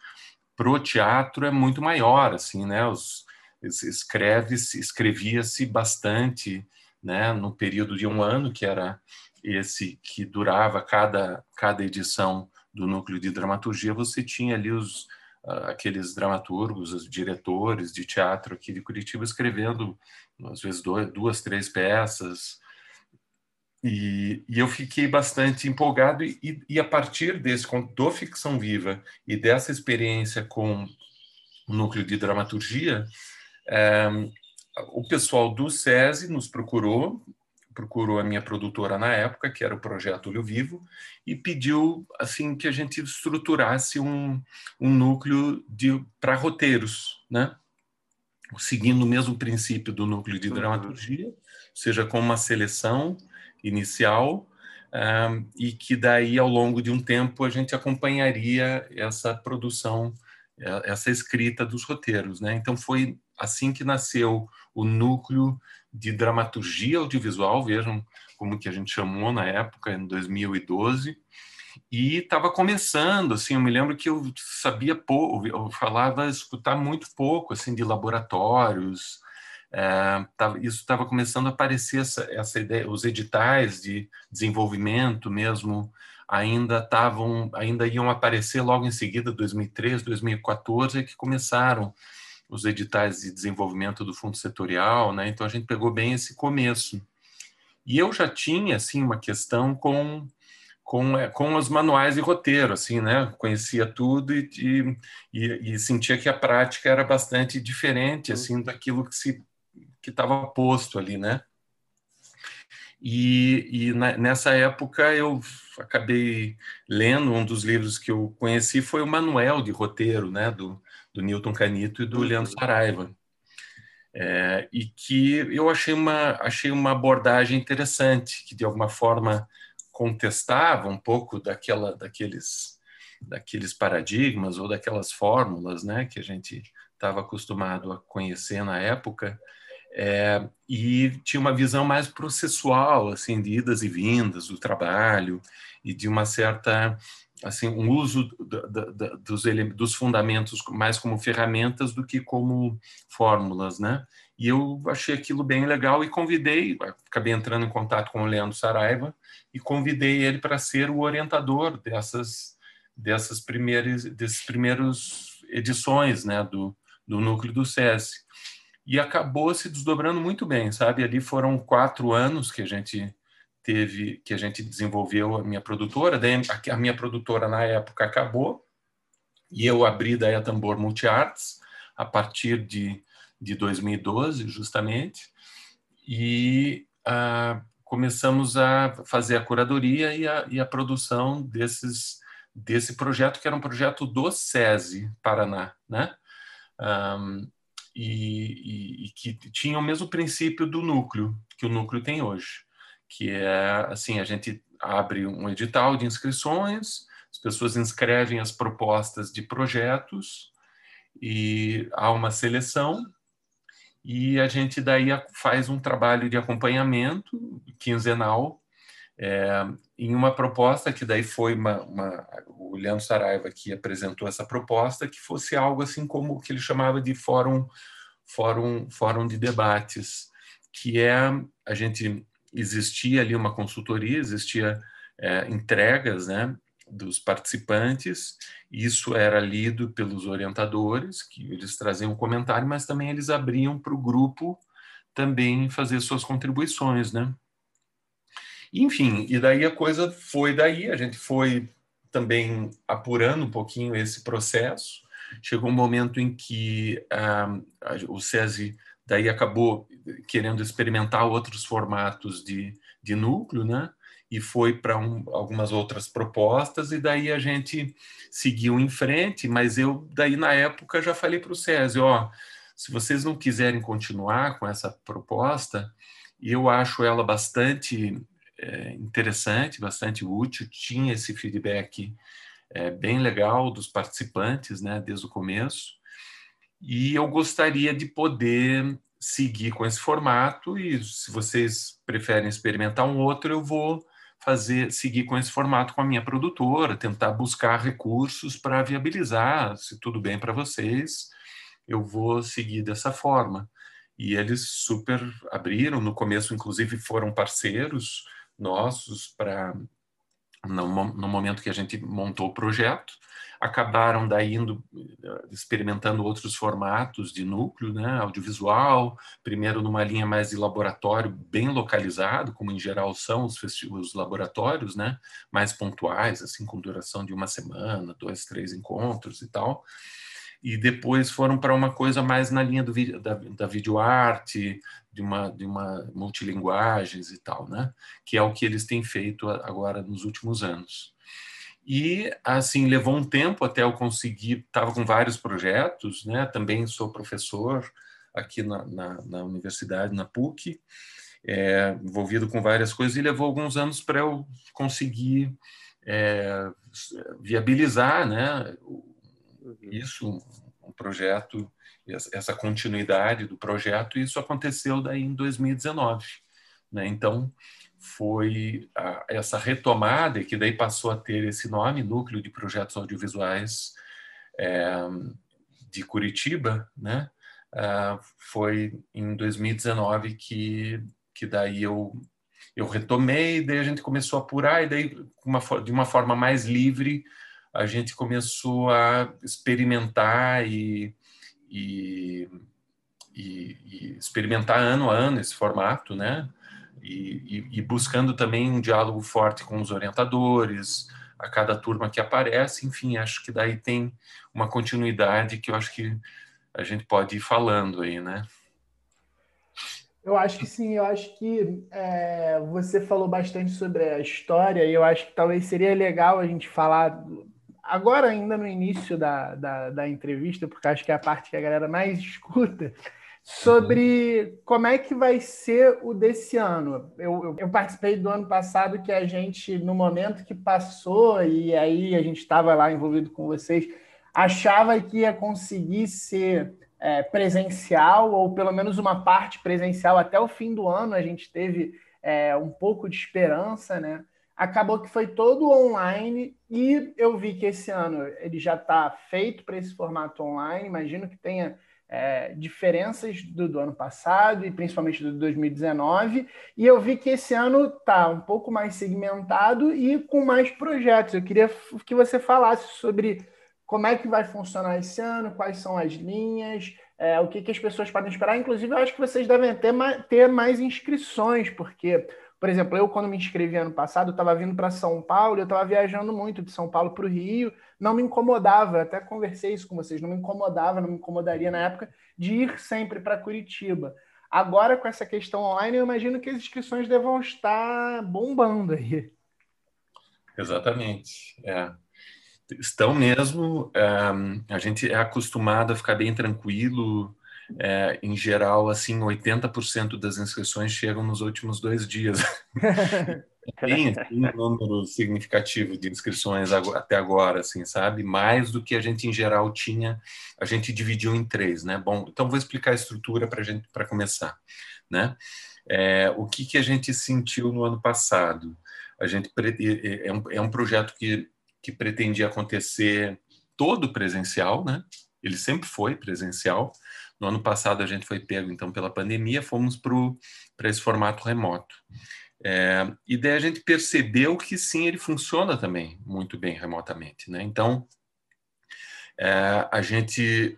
pro teatro é muito maior, assim, né? Os, escreve escrevia-se bastante, né? No período de um ano que era esse que durava cada cada edição do núcleo de dramaturgia, você tinha ali os aqueles dramaturgos, os diretores de teatro aqui de Curitiba escrevendo às vezes duas, duas três peças, e, e, eu fiquei bastante empolgado, e, e, a partir desse, do Ficção Viva e dessa experiência com o núcleo de dramaturgia, é, o pessoal do SESI nos procurou, procurou a minha produtora na época, que era o Projeto Olho Vivo, e pediu assim que a gente estruturasse um, um núcleo para roteiros, né? seguindo o mesmo princípio do núcleo de uhum. dramaturgia, seja com uma seleção inicial um, e que daí ao longo de um tempo a gente acompanharia essa produção, é, essa escrita dos roteiros, né? Então foi assim que nasceu o núcleo de dramaturgia audiovisual, vejam como que a gente chamou na época, em 2012, e estava começando, assim, eu me lembro que eu sabia pouco, eu falava, escutar muito pouco, assim, de laboratórios, é, tava, isso estava começando a aparecer essa, essa ideia, os editais de desenvolvimento mesmo ainda estavam, ainda iam aparecer logo em seguida, 2013, 2014, que começaram os editais de desenvolvimento do fundo setorial, né? Então a gente pegou bem esse começo. E eu já tinha assim uma questão com com, é, com os manuais de roteiro, assim, né? Conhecia tudo e, e, e sentia que a prática era bastante diferente, assim, daquilo que se que estava posto ali, né? E, e na, nessa época eu acabei lendo um dos livros que eu conheci foi o Manuel de Roteiro, né, do, do Newton Canito e do Leandro Saraiva, é, e que eu achei uma achei uma abordagem interessante que de alguma forma contestava um pouco daquela daqueles daqueles paradigmas ou daquelas fórmulas, né, que a gente estava acostumado a conhecer na época é, e tinha uma visão mais processual, assim, de idas e vindas do trabalho e de uma certa, assim, um uso dos, dos fundamentos mais como ferramentas do que como fórmulas, né? E eu achei aquilo bem legal e convidei, acabei entrando em contato com o Leandro Saraiva e convidei ele para ser o orientador dessas dessas primeiras desses primeiros edições, né, do, do núcleo do SESI e acabou se desdobrando muito bem, sabe? Ali foram quatro anos que a gente teve, que a gente desenvolveu a minha produtora. Daí a minha produtora na época acabou e eu abri daí a Tambor Multiarts a partir de, de 2012, justamente, e ah, começamos a fazer a curadoria e a, e a produção desses desse projeto que era um projeto do SESI Paraná, né? Um, e, e, e, que tinha o mesmo princípio do núcleo que o núcleo tem hoje, que é assim a gente abre um edital de inscrições, as pessoas inscrevem as propostas de projetos e há uma seleção e a gente daí faz um trabalho de acompanhamento quinzenal é, em uma proposta que daí foi uma, uma, o Leandro Saraiva que apresentou essa proposta que fosse algo assim como o que ele chamava de fórum fórum fórum de debates que é a gente existia ali uma consultoria existia é, entregas né dos participantes isso era lido pelos orientadores que eles traziam um comentário mas também eles abriam para o grupo também fazer suas contribuições né enfim, e daí a coisa foi daí, a gente foi também apurando um pouquinho esse processo. Chegou um momento em que ah, o SESI daí acabou querendo experimentar outros formatos de, de núcleo, né? E foi para um, algumas outras propostas, e daí a gente seguiu em frente, mas eu daí na época já falei para o SESI, ó, se vocês não quiserem continuar com essa proposta, eu acho ela bastante é, interessante, bastante útil, tinha esse feedback é, bem legal dos participantes, né, desde o começo, e eu gostaria de poder seguir com esse formato e se vocês preferem experimentar um outro, eu vou fazer seguir com esse formato com a minha produtora, tentar buscar recursos para viabilizar, se tudo bem para vocês, eu vou seguir dessa forma. E eles super abriram, no começo inclusive foram parceiros nossos para no, no momento que a gente montou o projeto. Acabaram daí indo eh, experimentando outros formatos de núcleo, né, audiovisual, primeiro numa linha mais de laboratório bem localizado, como em geral são os, os laboratórios, né, mais pontuais, assim com duração de uma semana, dois, três encontros e tal, e depois foram para uma coisa mais na linha do, da, da videoarte, de uma, de uma multilinguagens e tal, né, que é o que eles têm feito agora nos últimos anos. E, assim, levou um tempo até eu conseguir, estava com vários projetos, né? Também sou professor aqui na, na, na universidade, na PUC, é, envolvido com várias coisas, e levou alguns anos para eu conseguir é, viabilizar, né? Uhum. Isso, um projeto, essa continuidade do projeto, isso aconteceu daí em 2019, né? Então, foi a, essa retomada, que daí passou a ter esse nome, Núcleo de Projetos Audiovisuais é, de Curitiba, né? Uh, foi em 2019 que, que daí eu, eu retomei, daí a gente começou a apurar, e daí uma, de uma forma mais livre a gente começou a experimentar e, e, e, e experimentar ano a ano esse formato, né? e, e, buscando também um diálogo forte com os orientadores, a cada turma que aparece, enfim, acho que daí tem uma continuidade que eu acho que a gente pode ir falando aí, né? Eu acho que sim, eu acho que é, você falou bastante sobre a história e eu acho que talvez seria legal a gente falar agora ainda no início da, da, da entrevista, porque acho que é a parte que a galera mais escuta, sobre como é que vai ser o desse ano. Eu, eu, eu, participei do ano passado que a gente, no momento que passou, e aí a gente estava lá envolvido com vocês, achava que ia conseguir ser é, presencial, ou pelo menos uma parte presencial até o fim do ano. A gente teve é, um pouco de esperança, né? Acabou que foi todo online e eu vi que esse ano ele já está feito para esse formato online. Imagino que tenha é, diferenças do, do, ano passado e principalmente do 2019, e eu vi que esse ano está um pouco mais segmentado e com mais projetos. Eu queria que você falasse sobre como é que vai funcionar esse ano, quais são as linhas, é, o que, que as pessoas podem esperar. Inclusive, eu acho que vocês devem ter ter mais inscrições, porque por exemplo, eu, quando me inscrevi ano passado, eu estava vindo para São Paulo, eu estava viajando muito de São Paulo para o Rio, não me incomodava, até conversei isso com vocês, não me incomodava, não me incomodaria na época de ir sempre para Curitiba. Agora, com essa questão online, eu imagino que as inscrições devam estar bombando aí. Exatamente. É. Estão mesmo. É, a gente é acostumado a ficar bem tranquilo é, em geral, assim, 80% das inscrições chegam nos últimos dois dias. Tem assim, um número significativo de inscrições até agora, assim, sabe? Mais do que a gente em geral tinha. A gente dividiu em três, né? Bom, então vou explicar a estrutura para gente para começar, né? É, o que que a gente sentiu no ano passado? A gente é um, é um projeto que que pretendia acontecer todo presencial, né? Ele sempre foi presencial, no ano passado a gente foi pego então pela pandemia, fomos para esse formato remoto. É, e daí a gente percebeu que sim, ele funciona também muito bem remotamente. Né? Então, é, a gente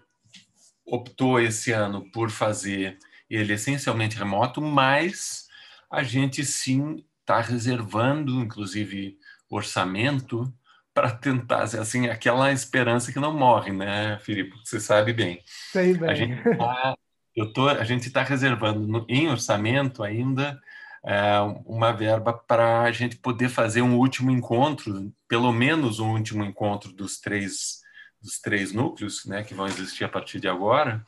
optou esse ano por fazer ele essencialmente remoto, mas a gente sim está reservando, inclusive, orçamento para tentar, assim, aquela esperança que não morre, né, Filipe? Você sabe bem. Sei bem. A gente tá, eu tô, a gente está reservando no, em orçamento ainda é, uma verba para a gente poder fazer um último encontro, pelo menos um último encontro dos três dos três núcleos, né, que vão existir a partir de agora,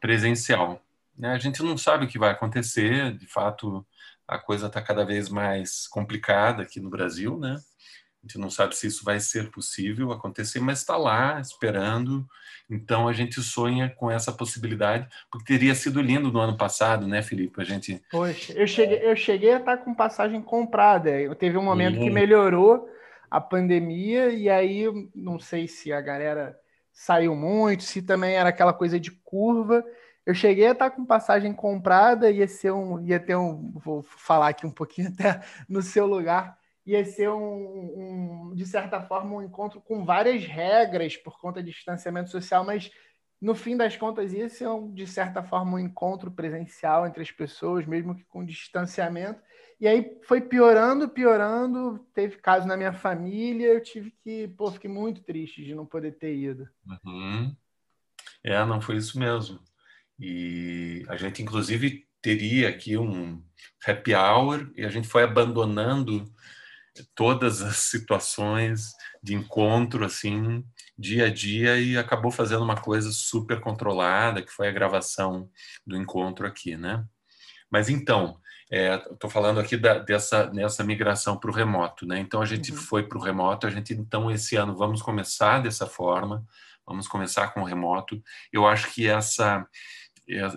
presencial. Né? A gente não sabe o que vai acontecer, de fato, a coisa está cada vez mais complicada aqui no Brasil, né? Gente não sabe se isso vai ser possível acontecer, mas está lá esperando. Então a gente sonha com essa possibilidade, porque teria sido lindo no ano passado, né, Felipe? A gente. Poxa, eu cheguei, eu cheguei a estar com passagem comprada. Eu teve um momento que melhorou a pandemia, e aí não sei se a galera saiu muito, se também era aquela coisa de curva. Eu cheguei a estar com passagem comprada, ia ser um, ia ter um, vou falar aqui um pouquinho até no seu lugar, ia ser um, um, de certa forma, um encontro com várias regras por conta de distanciamento social, mas no fim das contas ia ser, um, de certa forma, um encontro presencial entre as pessoas, mesmo que com distanciamento. E aí foi piorando, piorando. Teve caso na minha família, eu tive que, pô, fiquei muito triste de não poder ter ido. Uhum. É, não foi isso mesmo. E a gente, inclusive, teria aqui um happy hour e a gente foi abandonando todas as situações de encontro assim dia a dia e acabou fazendo uma coisa super controlada que foi a gravação do encontro aqui, né? Mas então estou é, falando aqui da, dessa nessa migração para o remoto, né? Então a gente uhum. foi para o remoto, a gente então esse ano vamos começar dessa forma, vamos começar com o remoto. Eu acho que essa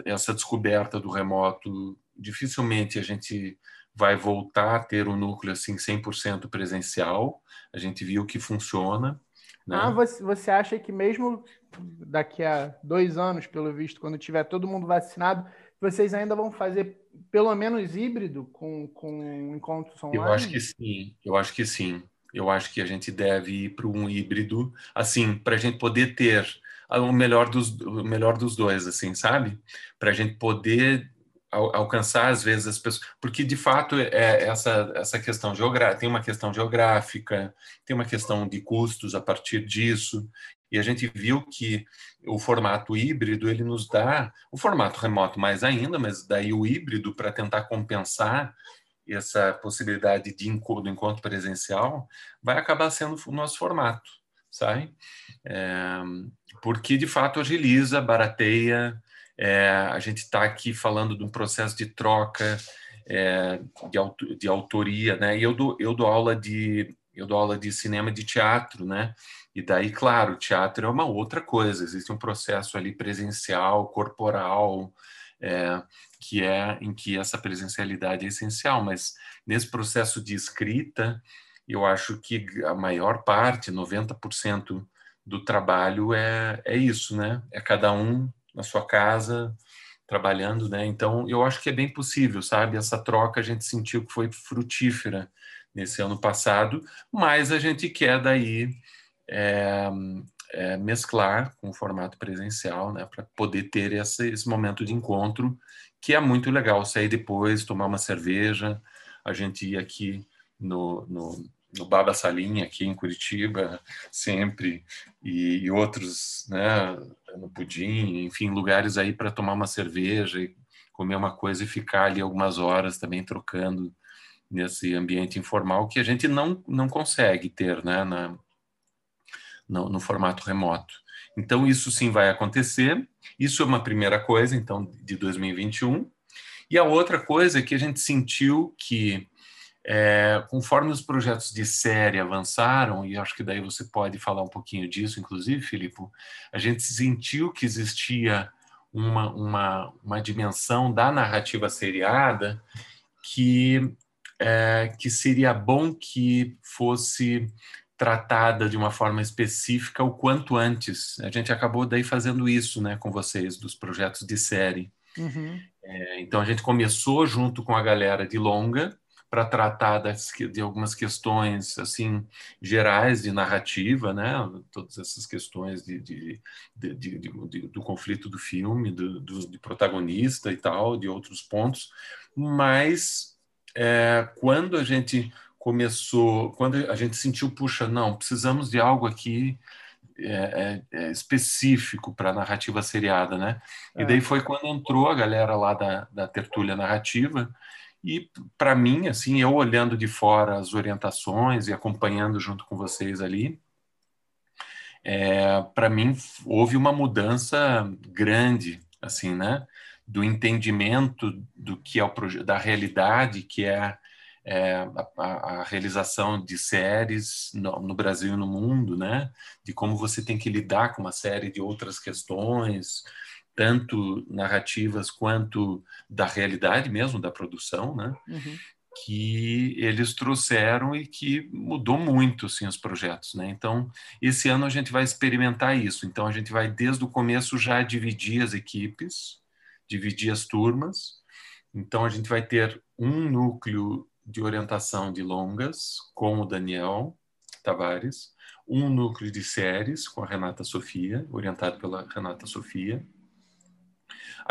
essa descoberta do remoto dificilmente a gente vai voltar a ter o um núcleo assim 100% presencial. A gente viu que funciona. Né? Ah, você, acha que mesmo daqui a dois anos, pelo visto, quando tiver todo mundo vacinado, vocês ainda vão fazer pelo menos híbrido com, com encontros online? Eu acho que sim, eu acho que sim. Eu acho que a gente deve ir para um híbrido, assim, para a gente poder ter o melhor dos, o melhor dos dois, assim, sabe? Para a gente poder alcançar às vezes as pessoas, porque de fato é essa essa questão geográfica, tem uma questão geográfica, tem uma questão de custos a partir disso, e a gente viu que o formato híbrido ele nos dá o formato remoto mais ainda, mas daí o híbrido para tentar compensar essa possibilidade de encontro, do encontro presencial vai acabar sendo o nosso formato, sabe? É, porque de fato agiliza, barateia, é, a gente está aqui falando de um processo de troca é, de, de, autoria, né? Eu dou, eu dou aula de eu dou aula de cinema de teatro, né? E daí, claro, teatro é uma outra coisa. Existe um processo ali presencial, corporal, é, que é em que essa presencialidade é essencial. Mas nesse processo de escrita, eu acho que a maior parte, 90% do trabalho é, é isso, né? É cada um na sua casa, trabalhando, né? Então, eu acho que é bem possível, sabe? Essa troca a gente sentiu que foi frutífera nesse ano passado, mas a gente quer daí é, é, mesclar com o formato presencial, né? Para poder ter esse, esse momento de encontro, que é muito legal. Sair depois, tomar uma cerveja, a gente ir aqui no, no no Baba Salinha aqui em Curitiba sempre e, e outros né no Pudim enfim lugares aí para tomar uma cerveja e comer uma coisa e ficar ali algumas horas também trocando nesse ambiente informal que a gente não não consegue ter né na no, no formato remoto. Então isso sim vai acontecer. Isso é uma primeira coisa então de 2021 e a outra coisa é que a gente sentiu que é, conforme os projetos de série avançaram, e acho que daí você pode falar um pouquinho disso, inclusive, Filipe, a gente sentiu que existia uma, uma, uma dimensão da narrativa seriada que, é, que seria bom que fosse tratada de uma forma específica o quanto antes. A gente acabou daí fazendo isso né, com vocês, dos projetos de série. Uhum. É, então a gente começou junto com a galera de longa, para tratar das, de algumas questões assim gerais de narrativa, né? Todas essas questões de, de, de, de do conflito do filme, do, do, do, protagonista e tal, de outros pontos. Mas é, quando a gente começou, quando a gente sentiu, puxa, não, precisamos de algo aqui é, é, é específico para a narrativa seriada, né? E daí é. foi quando entrou a galera lá da, da tertúlia narrativa e para mim, assim, eu olhando de fora as orientações e acompanhando junto com vocês ali, é, para mim houve uma mudança grande, assim, né? Do entendimento do que é o da realidade que é é, a, a, realização de séries no, no, Brasil e no mundo, né? De como você tem que lidar com uma série de outras questões, tanto narrativas quanto da realidade mesmo da produção, né? Uhum. Que eles trouxeram e que mudou muito assim, os projetos, né? Então, esse ano a gente vai experimentar isso. Então, a gente vai desde o começo já dividir as equipes, dividir as turmas. Então, a gente vai ter um núcleo de orientação de longas com o Daniel Tavares, um núcleo de séries com a Renata Sofia, orientado pela Renata Sofia.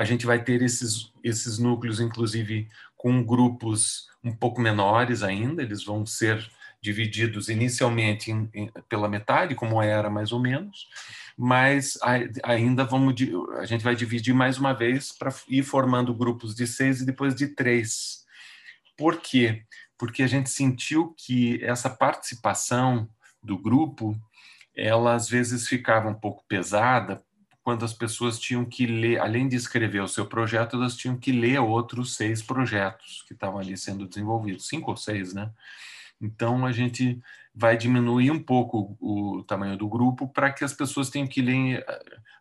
A gente vai ter esses, esses núcleos, inclusive, com grupos um pouco menores ainda, eles vão ser divididos inicialmente em, em, pela metade, como era mais ou menos, mas ainda vamos a gente vai dividir mais uma vez para ir formando grupos de seis e depois de três por quê? Porque a gente sentiu que essa participação do grupo, ela às vezes ficava um pouco pesada quando as pessoas tinham que ler, além de escrever o seu projeto, elas tinham que ler outros seis projetos que estavam ali sendo desenvolvidos, cinco ou seis, né? Então a gente vai diminuir um pouco o tamanho do grupo para que as pessoas tenham que ler,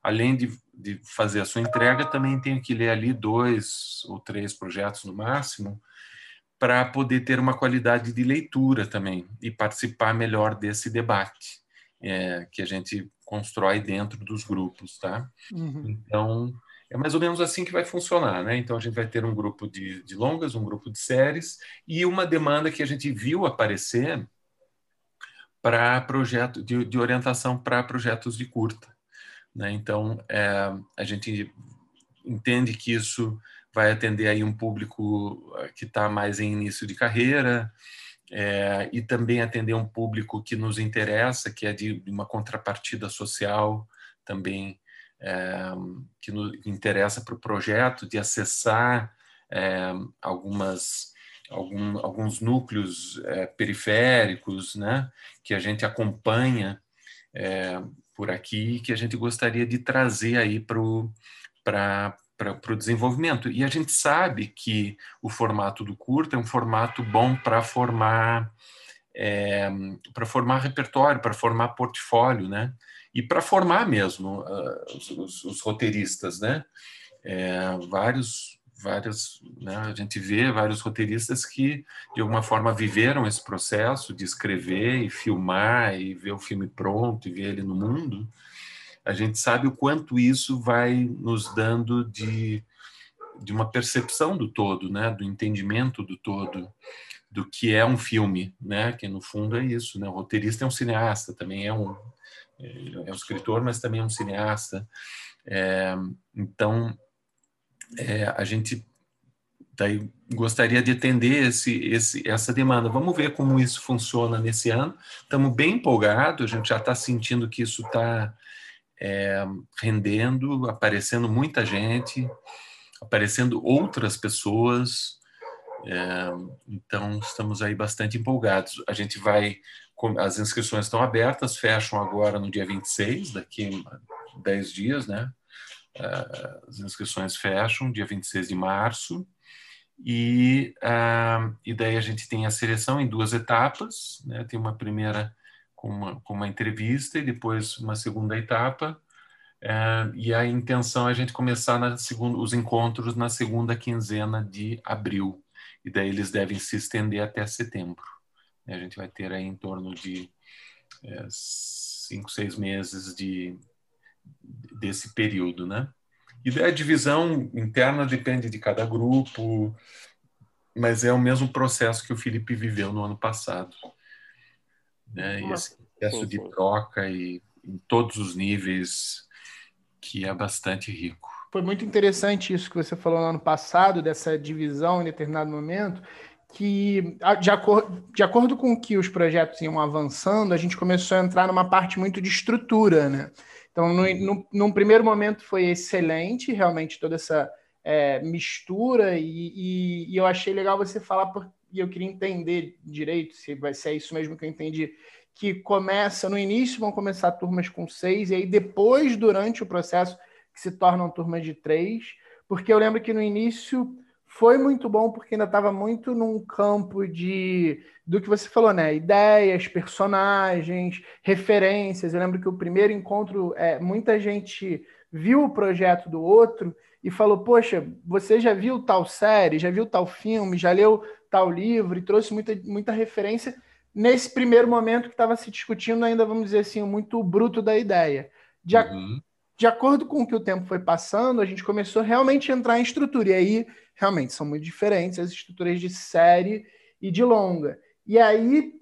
além de, de fazer a sua entrega, também tenham que ler ali dois ou três projetos no máximo, para poder ter uma qualidade de leitura também e participar melhor desse debate é, que a gente constrói dentro dos grupos, tá? Uhum. Então, é mais ou menos assim que vai funcionar, né? Então, a gente vai ter um grupo de, de longas, um grupo de séries e uma demanda que a gente viu aparecer para projeto de, de orientação para projetos de curta, né? Então, é, a gente entende que isso vai atender aí um público eh, que está mais em início de carreira é, e também atender um público que nos interessa, que é de uma contrapartida social também é, que nos interessa para o projeto, de acessar é, algumas algum, alguns núcleos periféricos, né, que a gente acompanha por aqui, que a gente gostaria de trazer aí para para o desenvolvimento. E a gente sabe que o formato do curto é um formato bom para formar é, para formar repertório, para formar portfólio, né? E para formar mesmo uh, os, os, os, roteiristas, né? É, vários, vários, né? A gente vê vários roteiristas que de alguma forma viveram esse processo de escrever e filmar e ver o filme pronto e ver ele no mundo a gente sabe o quanto isso vai nos dando de, de uma percepção do todo, né? do entendimento do todo, do que é um filme, né? que no fundo é isso. Né? O roteirista é um cineasta, também é um, é um escritor, mas também é um cineasta. É, então, é, a gente daí gostaria de atender esse, esse, essa demanda. Vamos ver como isso funciona nesse ano. Estamos bem empolgados, a gente já está sentindo que isso está é, rendendo, aparecendo muita gente, aparecendo outras pessoas. É, então, estamos aí bastante empolgados. A gente vai, as inscrições estão abertas, fecham agora no dia 26, daqui a 10 dias, né? É, as inscrições fecham, dia 26 de março. E, uh, e daí a gente tem a seleção em duas etapas, né? Tem uma primeira com uma, com uma entrevista e depois uma segunda etapa. É, e a intenção é a gente começar segunda, os encontros na segunda quinzena de abril. E daí eles devem se estender até setembro. A gente vai ter aí em torno de é, cinco, seis meses de, desse período, né? E daí a divisão interna depende de cada grupo, mas é o mesmo processo que o Felipe viveu no ano passado né? E esse processo de troca e em todos os níveis que é bastante rico. Foi muito interessante isso que você falou no ano passado, dessa divisão em determinado momento, que de, acordo, de acordo com que os projetos iam avançando, a gente começou a entrar numa parte muito de estrutura, né? Então, no, no, num primeiro momento foi excelente, realmente toda essa é, mistura, e, e, e, eu achei legal você falar por, e eu queria entender direito se vai ser isso mesmo que eu entendi, que começa no início vão começar turmas com seis e aí depois durante o processo que se tornam turmas de três, porque eu lembro que no início foi muito bom porque ainda estava muito num campo de do que você falou, né? Ideias, personagens, referências. Eu lembro que o primeiro encontro, é, muita gente viu o projeto do outro e falou: Poxa, você já viu tal série, já viu tal filme, já leu tal livro e trouxe muita, muita referência nesse primeiro momento que estava se discutindo, ainda vamos dizer assim, muito bruto da ideia. De, uhum. de acordo com o que o tempo foi passando, a gente começou realmente a entrar em estrutura. E aí realmente são muito diferentes as estruturas de série e de longa. E aí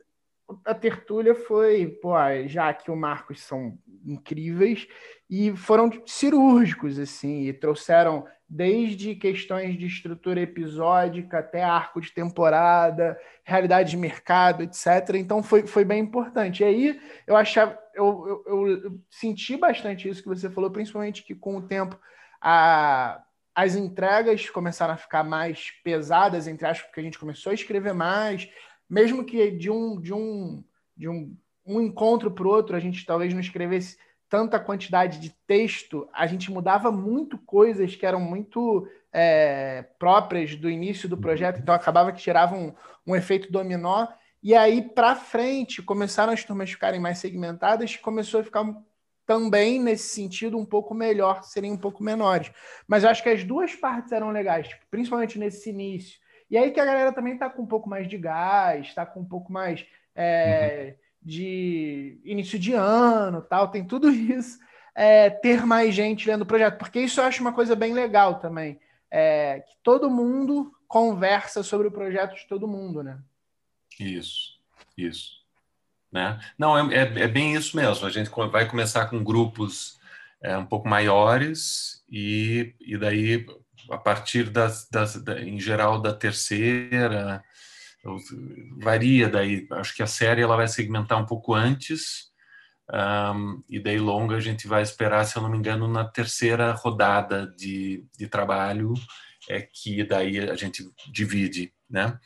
a tertúlia foi, pô, já que o Marcos são incríveis e foram cirúrgicos assim, e trouxeram desde questões de estrutura episódica até arco de temporada, realidade de mercado, etc. Então foi, foi bem importante. E aí eu achava, eu, eu, eu senti bastante isso que você falou, principalmente que com o tempo a as entregas começaram a ficar mais pesadas, entre aspas, porque a gente começou a escrever mais, mesmo que de um de um de um, um encontro para o outro a gente talvez não escrevesse tanta quantidade de texto, a gente mudava muito coisas que eram muito é, próprias do início do projeto, então acabava que tirava um, um efeito dominó. E aí, para frente, começaram as turmas ficarem mais segmentadas, começou a ficar também nesse sentido um pouco melhor, serem um pouco menores. Mas eu acho que as duas partes eram legais, tipo, principalmente nesse início. E aí que a galera também está com um pouco mais de gás, está com um pouco mais é, uhum. De início de ano, tal, tem tudo isso. É, ter mais gente lendo o projeto, porque isso eu acho uma coisa bem legal também. É, que todo mundo conversa sobre o projeto de todo mundo, né? Isso, isso. Né? Não, é, é, é, bem isso mesmo. A gente vai começar com grupos é, um pouco maiores e, e daí, a partir das, das da, em geral, da terceira, varia daí. Acho que a série ela vai segmentar um pouco antes um, e daí longa a gente vai esperar, se eu não me engano, na terceira rodada de, de trabalho é que daí a gente divide, né?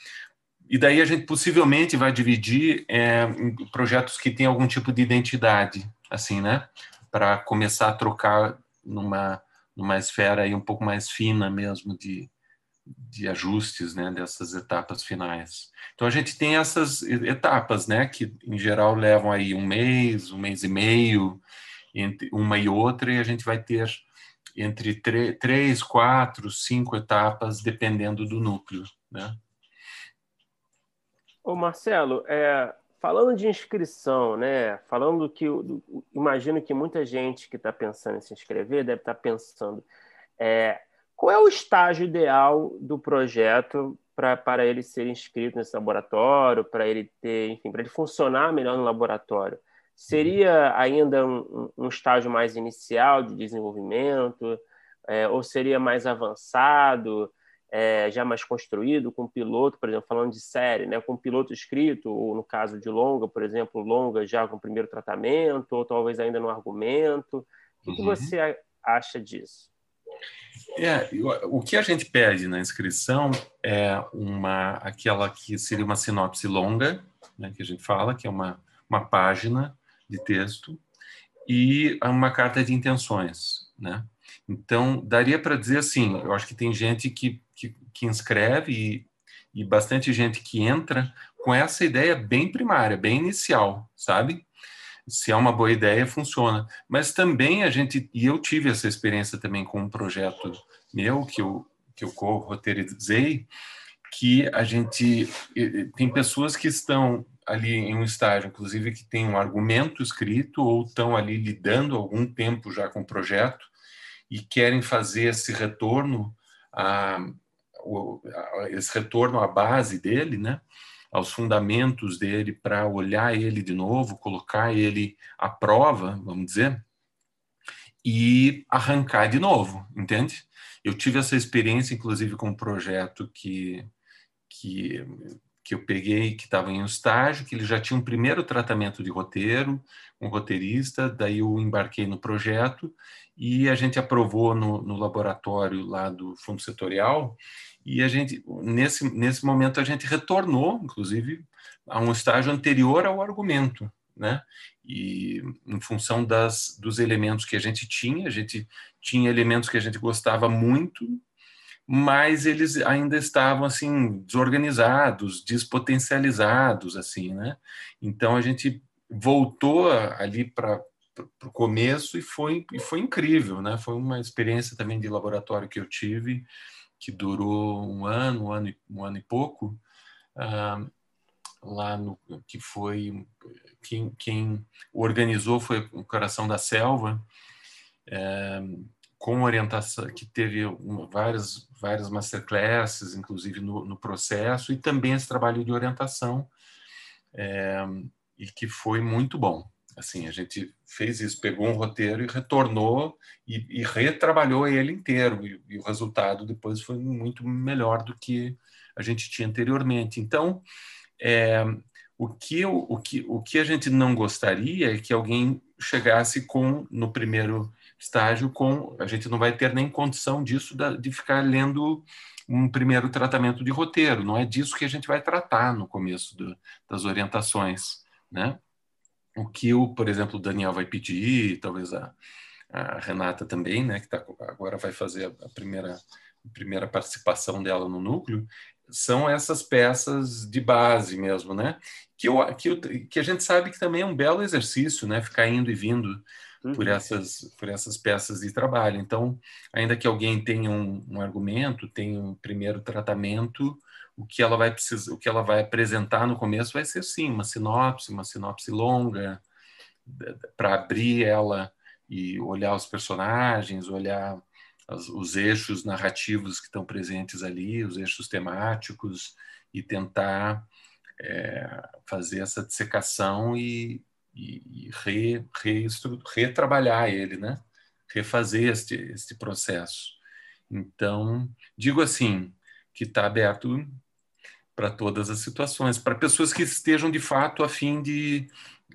E daí a gente possivelmente vai dividir é, projetos que têm algum tipo de identidade, assim, né? Para começar a trocar numa, numa esfera aí um pouco mais fina mesmo de, de ajustes, né? Dessas etapas finais. Então a gente tem essas etapas, né? Que em geral levam aí um mês, um mês e meio, entre uma e outra, e a gente vai ter entre três, quatro, cinco etapas, dependendo do núcleo, né? Ô Marcelo, é, falando de inscrição, né? Falando que do, imagino que muita gente que está pensando em se inscrever deve estar tá pensando é, qual é o estágio ideal do projeto pra, para ele ser inscrito nesse laboratório, para ele ter, enfim, para ele funcionar melhor no laboratório. Seria ainda um, um estágio mais inicial de desenvolvimento, é, ou seria mais avançado? é, já mais construído, com piloto, por exemplo, falando de série, né, com piloto escrito, ou no caso de longa, por exemplo, longa já com o primeiro tratamento, ou talvez ainda no argumento. O que, uhum. que você acha disso? É, o que a gente pede na inscrição é uma aquela que seria uma sinopse longa, né, que a gente fala, que é uma, uma página de texto, e uma carta de intenções, né? Então, daria para dizer assim, eu acho que tem gente que que, que inscreve e, e bastante gente que entra com essa ideia bem primária, bem inicial, sabe? Se é uma boa ideia, funciona. Mas também a gente, e eu tive essa experiência também com um projeto meu, que eu, que eu roteirizei que a gente tem pessoas que estão ali em um estágio, inclusive que tem um argumento escrito ou estão ali lidando algum tempo já com o projeto e querem fazer esse retorno a, o, esse retorno à base dele, né? Aos fundamentos dele, para olhar ele de novo, colocar ele à prova, vamos dizer, e arrancar de novo, entende? Eu tive essa experiência, inclusive, com um projeto que, que, que eu peguei, que estava em um estágio, que ele já tinha um primeiro tratamento de roteiro, um roteirista, daí eu embarquei no projeto e a gente aprovou no, no laboratório lá do Fundo Setorial e a gente nesse nesse momento a gente retornou inclusive a um estágio anterior ao argumento né e em função das dos elementos que a gente tinha a gente tinha elementos que a gente gostava muito mas eles ainda estavam assim desorganizados, despotencializados, assim, né? Então a gente voltou ali para o começo e foi e foi incrível, né? Foi uma experiência também de laboratório que eu tive que durou um ano, um ano, e, um ano e pouco. Lá no que foi quem, quem organizou foi o Coração da Selva com orientação que teve várias várias masterclasses inclusive no, no processo e também esse trabalho de orientação e que foi muito bom assim a gente fez isso pegou um roteiro e retornou e, e retrabalhou ele inteiro e, e o resultado depois foi muito melhor do que a gente tinha anteriormente então é, o, que, o, que, o que a gente não gostaria é que alguém chegasse com, no primeiro estágio, com a gente não vai ter nem condição disso, de ficar lendo um primeiro tratamento de roteiro. Não é disso que a gente vai tratar no começo do, das orientações, né? O que o, por exemplo, o Daniel vai pedir, talvez a, a Renata também, né, que tá, agora vai fazer a, primeira a primeira participação dela no núcleo, são essas peças de base mesmo, né? Que, eu, que, eu, que a gente sabe que também é um belo exercício, né? Ficar indo e vindo uhum. por, essas, por essas peças de trabalho. Então, ainda que alguém tenha um, um argumento, tenha um primeiro tratamento, o que ela vai precisar, o que ela vai apresentar no começo vai ser sim uma sinopse, uma sinopse longa para abrir ela e olhar os personagens, olhar os eixos narrativos que estão presentes ali, os eixos temáticos, e tentar é, fazer essa dissecação e, e, e re, re, retrabalhar ele, né? refazer este, este processo. Então, digo assim, que está aberto para todas as situações, para pessoas que estejam de fato a fim de,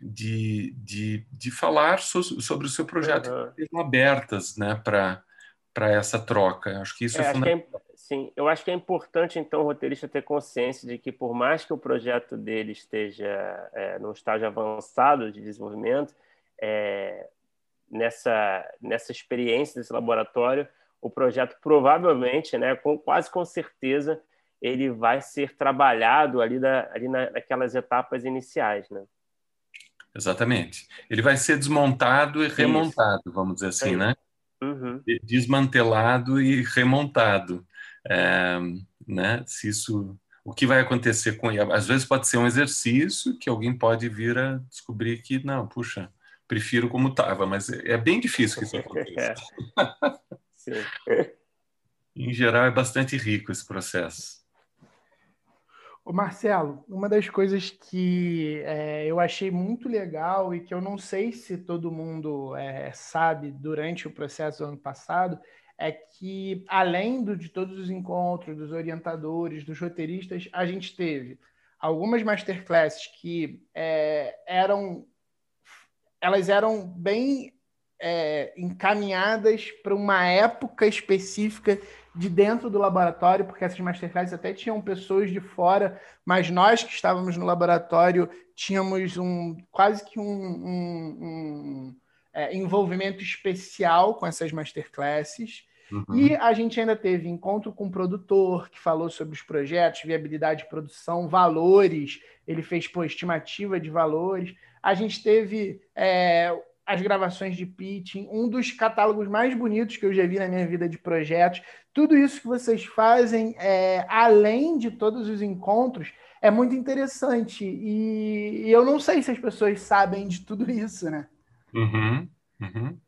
de, de, de falar so, sobre o seu projeto, uhum. estejam abertas né, para essa troca. Acho que isso é, é fundamental. É, sim, eu acho que é importante, então, o roteirista ter consciência de que, por mais que o projeto dele esteja é, num estágio avançado de desenvolvimento, é, nessa, nessa experiência desse laboratório, o projeto provavelmente, né, com, quase com certeza, ele vai ser trabalhado ali, da, ali na, naquelas etapas iniciais, né? Exatamente. Ele vai ser desmontado e remontado, Isso. vamos dizer assim, né? uhum. desmantelado e remontado. É, né? Se isso, o que vai acontecer com ele? Às vezes pode ser um exercício que alguém pode vir a descobrir que não, puxa, prefiro como estava, mas é bem difícil que isso aconteça. em geral, é bastante rico esse processo. Ô Marcelo, uma das coisas que é, eu achei muito legal e que eu não sei se todo mundo é, sabe durante o processo do ano passado é que, além do, de todos os encontros, dos orientadores, dos roteiristas, a gente teve algumas masterclasses que é, eram elas eram bem é, encaminhadas para uma época específica de dentro do laboratório, porque essas masterclasses até tinham pessoas de fora, mas nós que estávamos no laboratório tínhamos um quase que um, um, um é, envolvimento especial com essas masterclasses. Uhum. E a gente ainda teve encontro com o produtor, que falou sobre os projetos, viabilidade de produção, valores, ele fez pô, estimativa de valores. A gente teve é, as gravações de pitching, um dos catálogos mais bonitos que eu já vi na minha vida de projetos. Tudo isso que vocês fazem, é, além de todos os encontros, é muito interessante. E, e, eu não sei se as pessoas sabem de tudo isso, né? Uhum, uhum.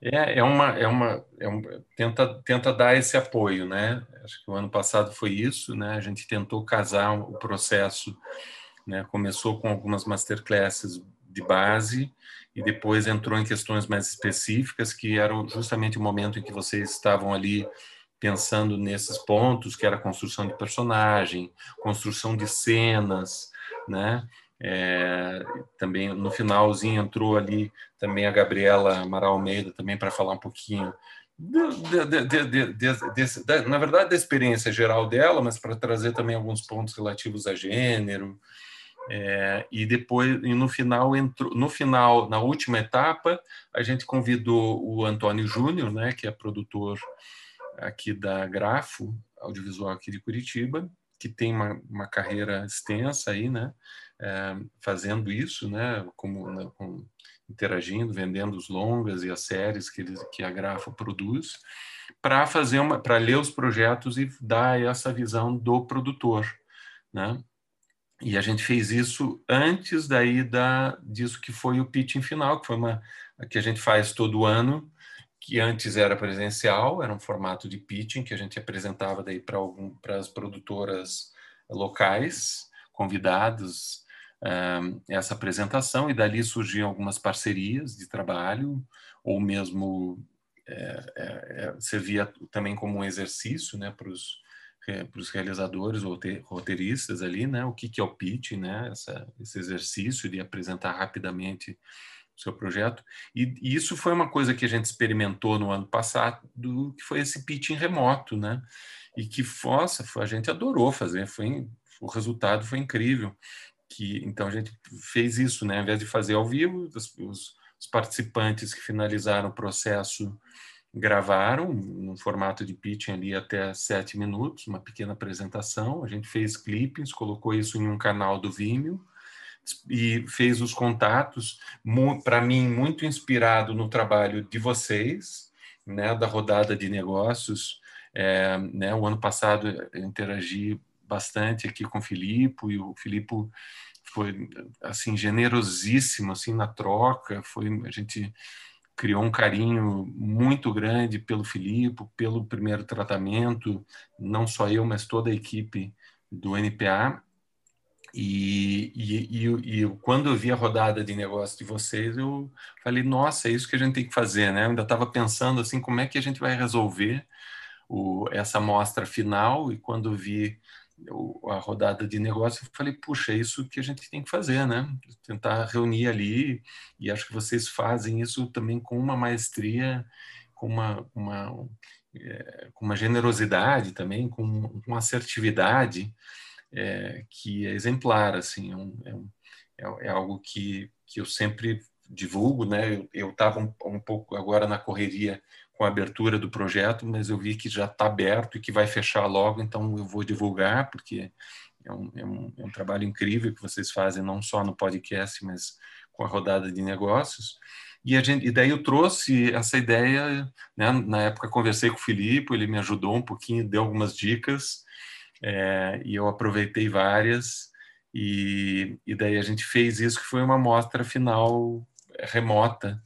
É, é uma, é uma, é um, tenta, tenta dar esse apoio, né? Acho que o ano passado foi isso, né? A gente tentou casar o processo, né? Começou com algumas masterclasses de base e depois entrou em questões mais específicas, que eram justamente o momento em que vocês estavam ali pensando nesses pontos, que era construção de personagem, construção de cenas, né? É, também no finalzinho entrou ali também a Gabriela Amaral Almeida também para falar um pouquinho de, de, de, na verdade da experiência geral dela, mas para trazer também alguns pontos relativos a gênero, é, e depois, e no final, entrou, no final, na última etapa, a gente convidou o Antônio Júnior, né, que é produtor aqui da Grafo Audiovisual aqui de Curitiba, que tem uma, uma carreira extensa aí, né? É, fazendo isso, né? Como, né, com, interagindo, vendendo os longas e as séries que, eles, que a Grafo produz, para fazer uma, para ler os projetos e dar essa visão do produtor, né? E a gente fez isso antes daí da disso que foi o pitching final, que foi uma que a gente faz todo ano, que antes era presencial, era um formato de pitching que a gente apresentava daí para as produtoras locais, convidados um, essa apresentação e dali surgiam algumas parcerias de trabalho ou mesmo é, é, é servia também como um exercício, né, para os para os realizadores ou roteiristas ali, né? O que, que é o pitch, né? Essa, esse exercício de apresentar rapidamente seu projeto. E, e, isso foi uma coisa que a gente experimentou no ano passado, do, que foi esse pitching remoto, né? E que, nossa, a gente adorou fazer, foi, o resultado foi incrível. Que, então a gente fez isso, né? Ao invés de fazer ao vivo, os, os participantes que finalizaram o processo gravaram num formato de pitching ali até sete minutos, uma pequena apresentação. A gente fez clippings, colocou isso em um canal do Vimeo e fez os contatos, para mim, muito inspirado no trabalho de vocês, né, da rodada de negócios. É, né, o ano passado interagi bastante aqui com o Filipe e o Filipe foi assim generosíssimo assim na troca foi a gente criou um carinho muito grande pelo Filipe, pelo primeiro tratamento, não só eu, mas toda a equipe do NPA. E, e, e, e, quando eu vi a rodada de negócio de vocês, eu falei, nossa, é isso que a gente tem que fazer, né? Eu ainda estava pensando assim, como é que a gente vai resolver o, essa amostra final, e quando vi a rodada de negócio, eu falei, puxa, é isso que a gente tem que fazer, né? Tentar reunir ali, e acho que vocês fazem isso também com uma maestria, com uma, uma, é, com uma generosidade também, com uma assertividade é, que é exemplar, assim, é, um, é, é, é algo que, que eu sempre divulgo, né? Eu estava um, um pouco agora na correria com a abertura do projeto, mas eu vi que já está aberto e que vai fechar logo, então eu vou divulgar, porque é um, é, um, é um, trabalho incrível que vocês fazem, não só no podcast, mas com a rodada de negócios. E, a gente, e daí eu trouxe essa ideia, né? na época conversei com o Filipe, ele me ajudou um pouquinho, deu algumas dicas, é, e eu aproveitei várias, e, e daí a gente fez isso, que foi uma mostra final remota,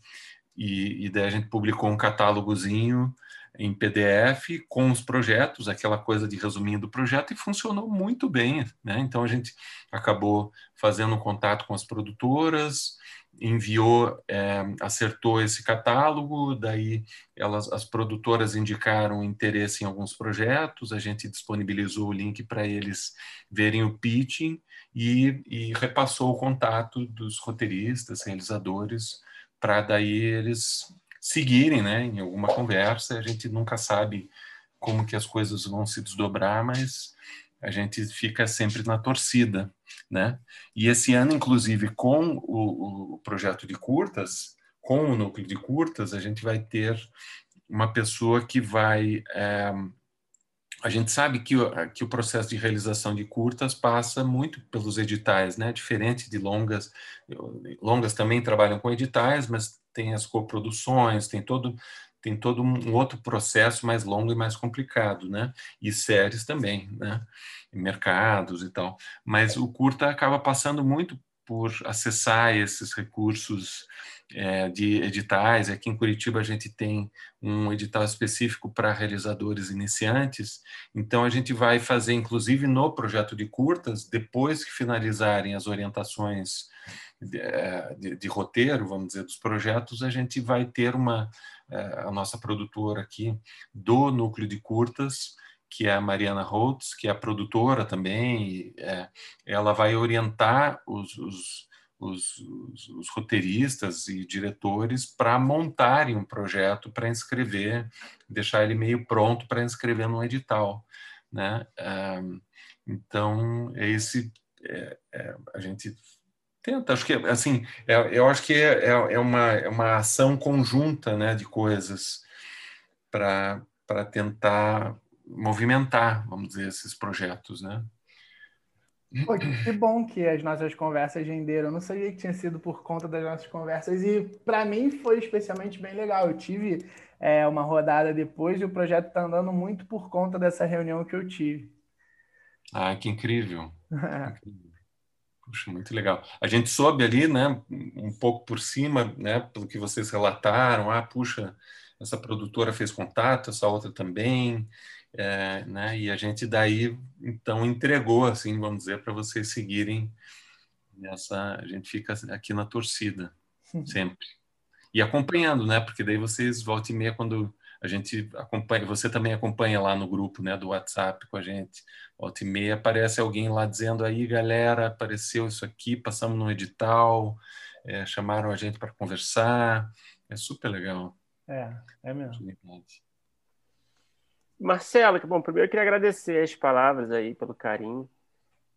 e, e daí a gente publicou um catálogozinho em PDF com os projetos, aquela coisa de resuminho do projeto, e funcionou muito bem. Né? Então a gente acabou fazendo contato com as produtoras, enviou, é, acertou esse catálogo, daí elas, as produtoras indicaram interesse em alguns projetos, a gente disponibilizou o link para eles verem o pitching e, e repassou o contato dos roteiristas, realizadores, para daí eles seguirem, né, em alguma conversa. A gente nunca sabe como que as coisas vão se desdobrar, mas a gente fica sempre na torcida, né? E esse ano, inclusive, com o, o projeto de curtas, com o núcleo de curtas, a gente vai ter uma pessoa que vai é, a gente sabe que, que o processo de realização de curtas passa muito pelos editais, né? Diferente de longas, longas também trabalham com editais, mas tem as coproduções, tem todo tem todo um outro processo mais longo e mais complicado, né? E séries também, né? E mercados e tal. Mas o curta acaba passando muito por acessar esses recursos é, de editais. Aqui em Curitiba a gente tem um edital específico para realizadores iniciantes, então a gente vai fazer, inclusive no projeto de curtas, depois que finalizarem as orientações de, é, de, de roteiro, vamos dizer, dos projetos, a gente vai ter uma, a nossa produtora aqui do núcleo de curtas, que é a Mariana Holtz, que é a produtora também, é, ela vai orientar os, os os, os, roteiristas e diretores para montarem um projeto para inscrever, deixar ele meio pronto para inscrever no edital, né? então é esse é, é, a gente tenta, acho que assim, é, eu acho que é, é, é uma, é uma ação conjunta, né, de coisas para tentar movimentar, vamos dizer, esses projetos, né? Pô, que bom que as nossas conversas renderam. Eu não sabia que tinha sido por conta das nossas conversas e para mim foi especialmente bem legal. Eu tive é, uma rodada depois e o projeto está andando muito por conta dessa reunião que eu tive. Ah, que incrível. Puxa, muito legal. A gente soube ali, né, um pouco por cima, né, pelo que vocês relataram, ah, puxa, essa produtora fez contato, essa outra também, é, né? E a gente daí então entregou, assim, vamos dizer, para vocês seguirem nessa. A gente fica aqui na torcida sempre e acompanhando, né? Porque daí vocês volta e meia quando a gente acompanha, você também acompanha lá no grupo, né, do WhatsApp com a gente. Volta e meia aparece alguém lá dizendo aí, galera, apareceu isso aqui, passamos no edital, é, chamaram a gente para conversar. É super legal. É, é mesmo. Marcelo, que bom, primeiro eu queria agradecer as palavras aí pelo carinho.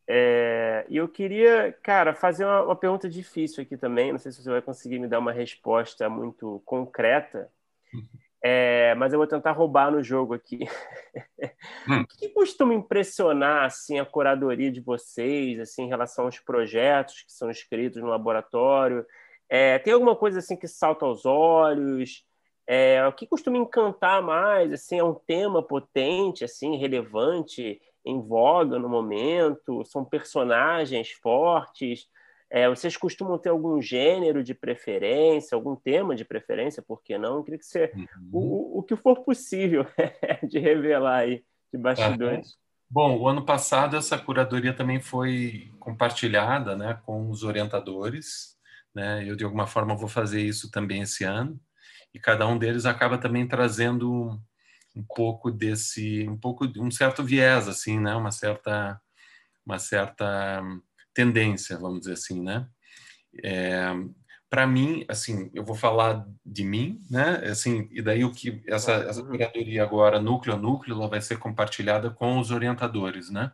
É, e eu queria, cara, fazer uma, uma, pergunta difícil aqui também. Não sei se você vai conseguir me dar uma resposta muito concreta, é, mas eu vou tentar roubar no jogo aqui. Hum. o que costuma impressionar assim a curadoria de vocês, assim, em relação aos projetos que são escritos no laboratório? É, tem alguma coisa assim que salta aos olhos? É, o que costuma encantar mais? Assim, é um tema potente, assim, relevante, em voga no momento? São personagens fortes? É, vocês costumam ter algum gênero de preferência, algum tema de preferência? Por que não? Eu queria que você, uhum. o, o que for possível de revelar aí de bastidores. Uhum. Bom, o ano passado essa curadoria também foi compartilhada, né, com os orientadores. Né? Eu de alguma forma vou fazer isso também esse ano e cada um deles acaba também trazendo um pouco desse, um pouco de um certo viés, assim, né? Uma certa, uma certa tendência, vamos dizer assim, né? É, para mim, assim, eu vou falar de mim, né? Assim, e daí o que essa, essa curadoria agora, núcleo a núcleo, ela vai ser compartilhada com os orientadores, né?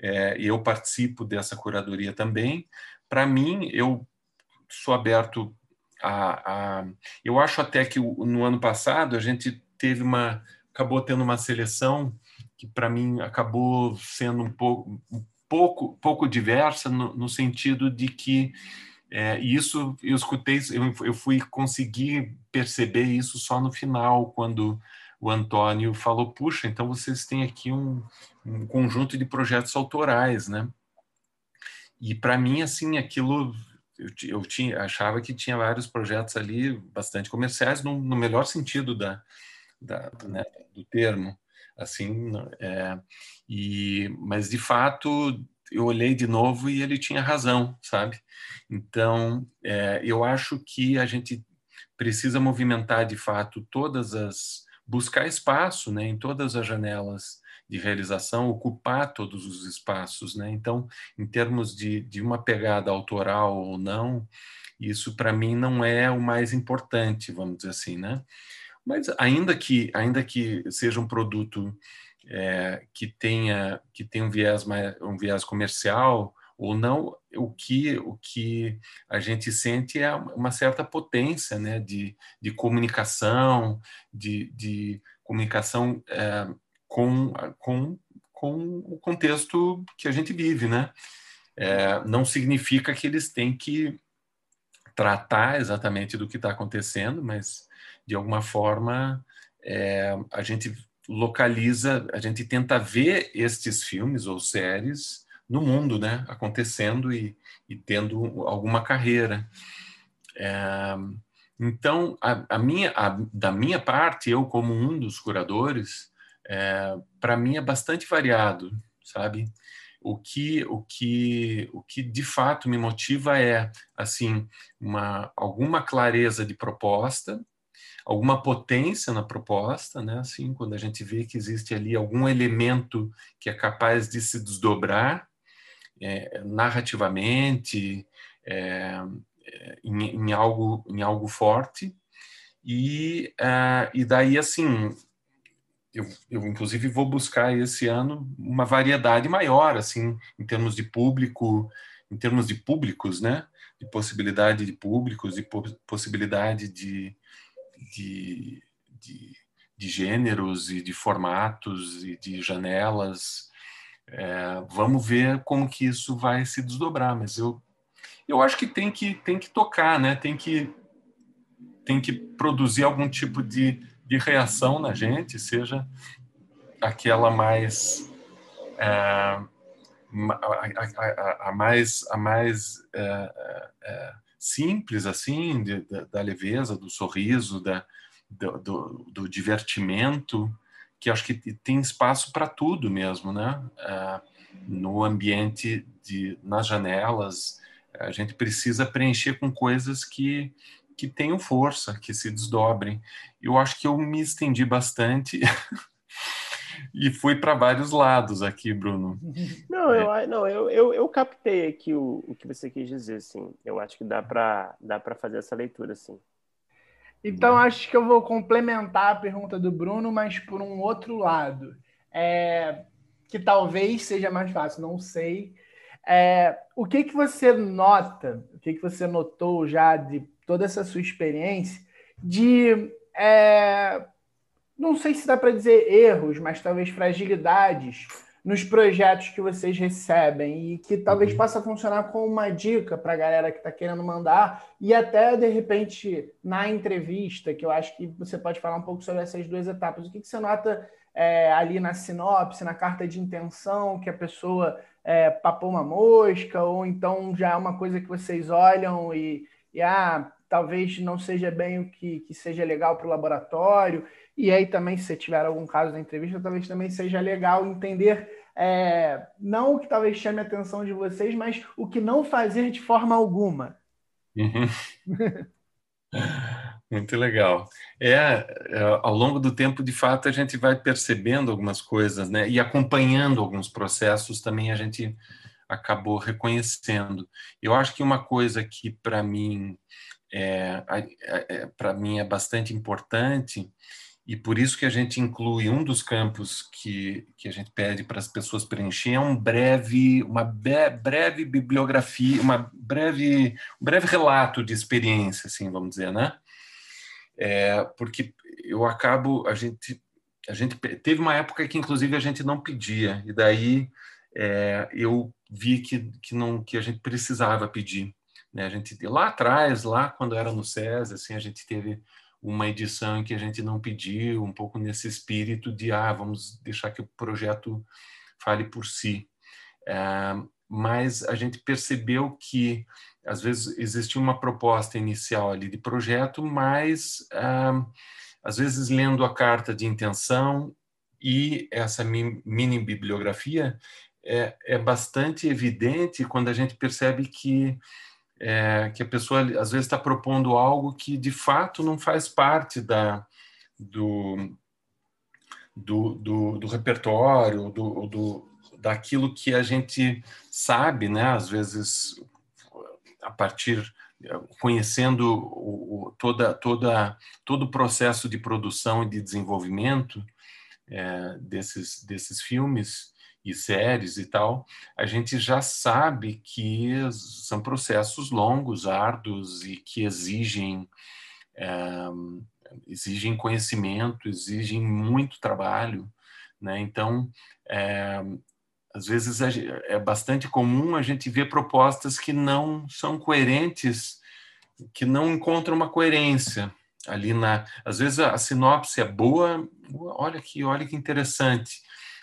É, e eu participo dessa curadoria também. Para mim, eu sou aberto a, a, eu acho até que no ano passado a gente teve uma acabou tendo uma seleção que para mim acabou sendo um pouco pouco pouco diversa no, no sentido de que é, isso eu escutei eu, eu fui conseguir perceber isso só no final quando o Antônio falou puxa então vocês têm aqui um, um conjunto de projetos autorais né? E para mim assim aquilo eu, eu tinha, achava que tinha vários projetos ali bastante comerciais, no, no melhor sentido da, da né, do termo, assim, é, e, mas de fato eu olhei de novo e ele tinha razão, sabe? Então, é, eu acho que a gente precisa movimentar de fato todas as buscar espaço, né, em todas as janelas de realização ocupar todos os espaços, né? Então, em termos de, de uma pegada autoral ou não, isso para mim não é o mais importante, vamos dizer assim, né? Mas ainda que ainda que seja um produto é, que tenha que tenha um viés mais, um viés comercial ou não, o que o que a gente sente é uma certa potência, né? De, de comunicação, de, de comunicação é, com, com, com o contexto que a gente vive, né? É, não significa que eles têm que tratar exatamente do que está acontecendo, mas de alguma forma é, a gente localiza, a gente tenta ver estes filmes ou séries no mundo, né, acontecendo e, e tendo alguma carreira. É, então, a, a minha, a, da minha parte, eu como um dos curadores, é, para mim é bastante variado, sabe? O que, o que, o que de fato me motiva é assim uma alguma clareza de proposta, alguma potência na proposta, né? Assim, quando a gente vê que existe ali algum elemento que é capaz de se desdobrar é, narrativamente é, é em, em, algo em algo forte e uh, e daí assim eu, eu, inclusive vou buscar esse ano uma variedade maior assim em termos de público em termos de públicos né de possibilidade de públicos e possibilidade de, de, de, de gêneros e de formatos e de janelas. É, vamos ver como que isso vai se desdobrar, mas eu eu acho que tem que tem que tocar, né? Tem que tem que produzir algum tipo de, de reação na gente, seja aquela mais é, a, a, a, mais a mais é, é, é simples assim de, da, da, leveza do sorriso da do, do, do, divertimento que acho que tem espaço para tudo mesmo né é, no ambiente de nas janelas a gente precisa preencher com coisas que que tenham força, que se desdobrem. Eu acho que eu me estendi bastante e fui para vários lados aqui, Bruno. Não, eu, não, eu, eu, eu captei aqui o, o que você quis dizer, sim. Eu acho que dá para dá para fazer essa leitura, sim. Então, acho que eu vou complementar a pergunta do Bruno, mas por um outro lado. É, que talvez seja mais fácil, não sei. É, o que, que você nota, o que, que você notou já de toda essa sua experiência de, é, não sei se dá para dizer erros, mas talvez fragilidades nos projetos que vocês recebem e que talvez uhum. possa funcionar como uma dica para a galera que está querendo mandar e até de repente na entrevista, que eu acho que você pode falar um pouco sobre essas duas etapas. O que, que você nota é, ali na sinopse, na carta de intenção, que a pessoa é, papou uma mosca, ou então já é uma coisa que vocês olham e, e ah, talvez não seja bem o que, que seja legal para o laboratório. E aí também, se tiver algum caso na entrevista, talvez também seja legal entender é, não o que talvez chame a atenção de vocês, mas o que não fazer de forma alguma. Uhum. Muito legal. É, é, ao longo do tempo, de fato, a gente vai percebendo algumas coisas, né? E acompanhando alguns processos também a gente acabou reconhecendo. Eu acho que uma coisa que para mim é, é, para mim é bastante importante e por isso que a gente inclui um dos campos que, que a gente pede para as pessoas preencher é um breve uma breve bibliografia uma breve um breve relato de experiência assim vamos dizer né é, porque eu acabo a gente a gente teve uma época que inclusive a gente não pedia e daí é, eu vi que, que não que a gente precisava pedir né? A gente lá atrás, lá quando era no SES, assim, a gente teve uma edição que a gente não pediu, um pouco nesse espírito de ah, vamos deixar que o projeto fale por si. É, mas a gente percebeu que às vezes existia uma proposta inicial ali de projeto, mas é, às vezes lendo a carta de intenção e essa mini bibliografia é, é bastante evidente quando a gente percebe que é, que a pessoa às vezes está propondo algo que de fato não faz parte da, do, do, do, do repertório, do, do, daquilo que a gente sabe, né? Às vezes a partir conhecendo o, toda, toda, todo o processo de produção e de desenvolvimento é, desses, desses filmes, e séries e tal, a gente já sabe que são processos longos, árduos e que exigem é, exigem conhecimento, exigem muito trabalho, né? Então, é, às vezes é bastante comum a gente ver propostas que não são coerentes, que não encontram uma coerência ali na. Às vezes a sinopse é boa, olha que olha que interessante,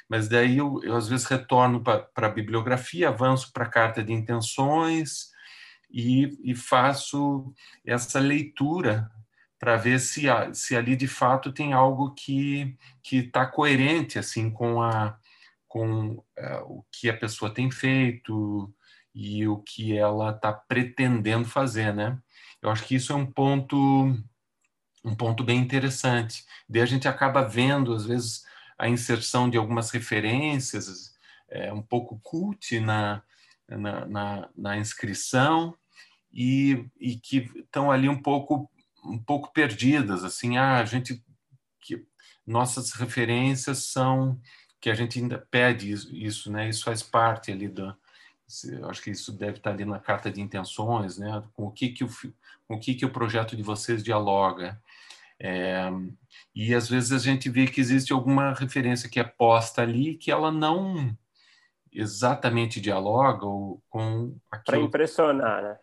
mas daí eu, eu às vezes retorno para a bibliografia, avanço para a carta de intenções e, e faço essa leitura para ver se, se ali de fato tem algo que que está coerente assim com a com é, o que a pessoa tem feito e o que ela está pretendendo fazer, né? Eu acho que isso é um ponto um ponto bem interessante. Daí a gente acaba vendo às vezes a inserção de algumas referências é, um pouco cult na, na, na, na inscrição e, e, que estão ali um pouco um pouco perdidas assim ah, a gente que nossas referências são que a gente ainda pede isso, isso né isso faz parte ali da acho que isso deve estar ali na carta de intenções né com o que que o o que que o projeto de vocês dialoga É, e às vezes a gente vê que existe alguma referência que é posta ali que ela não exatamente dialoga com aquilo. Para impressionar, né?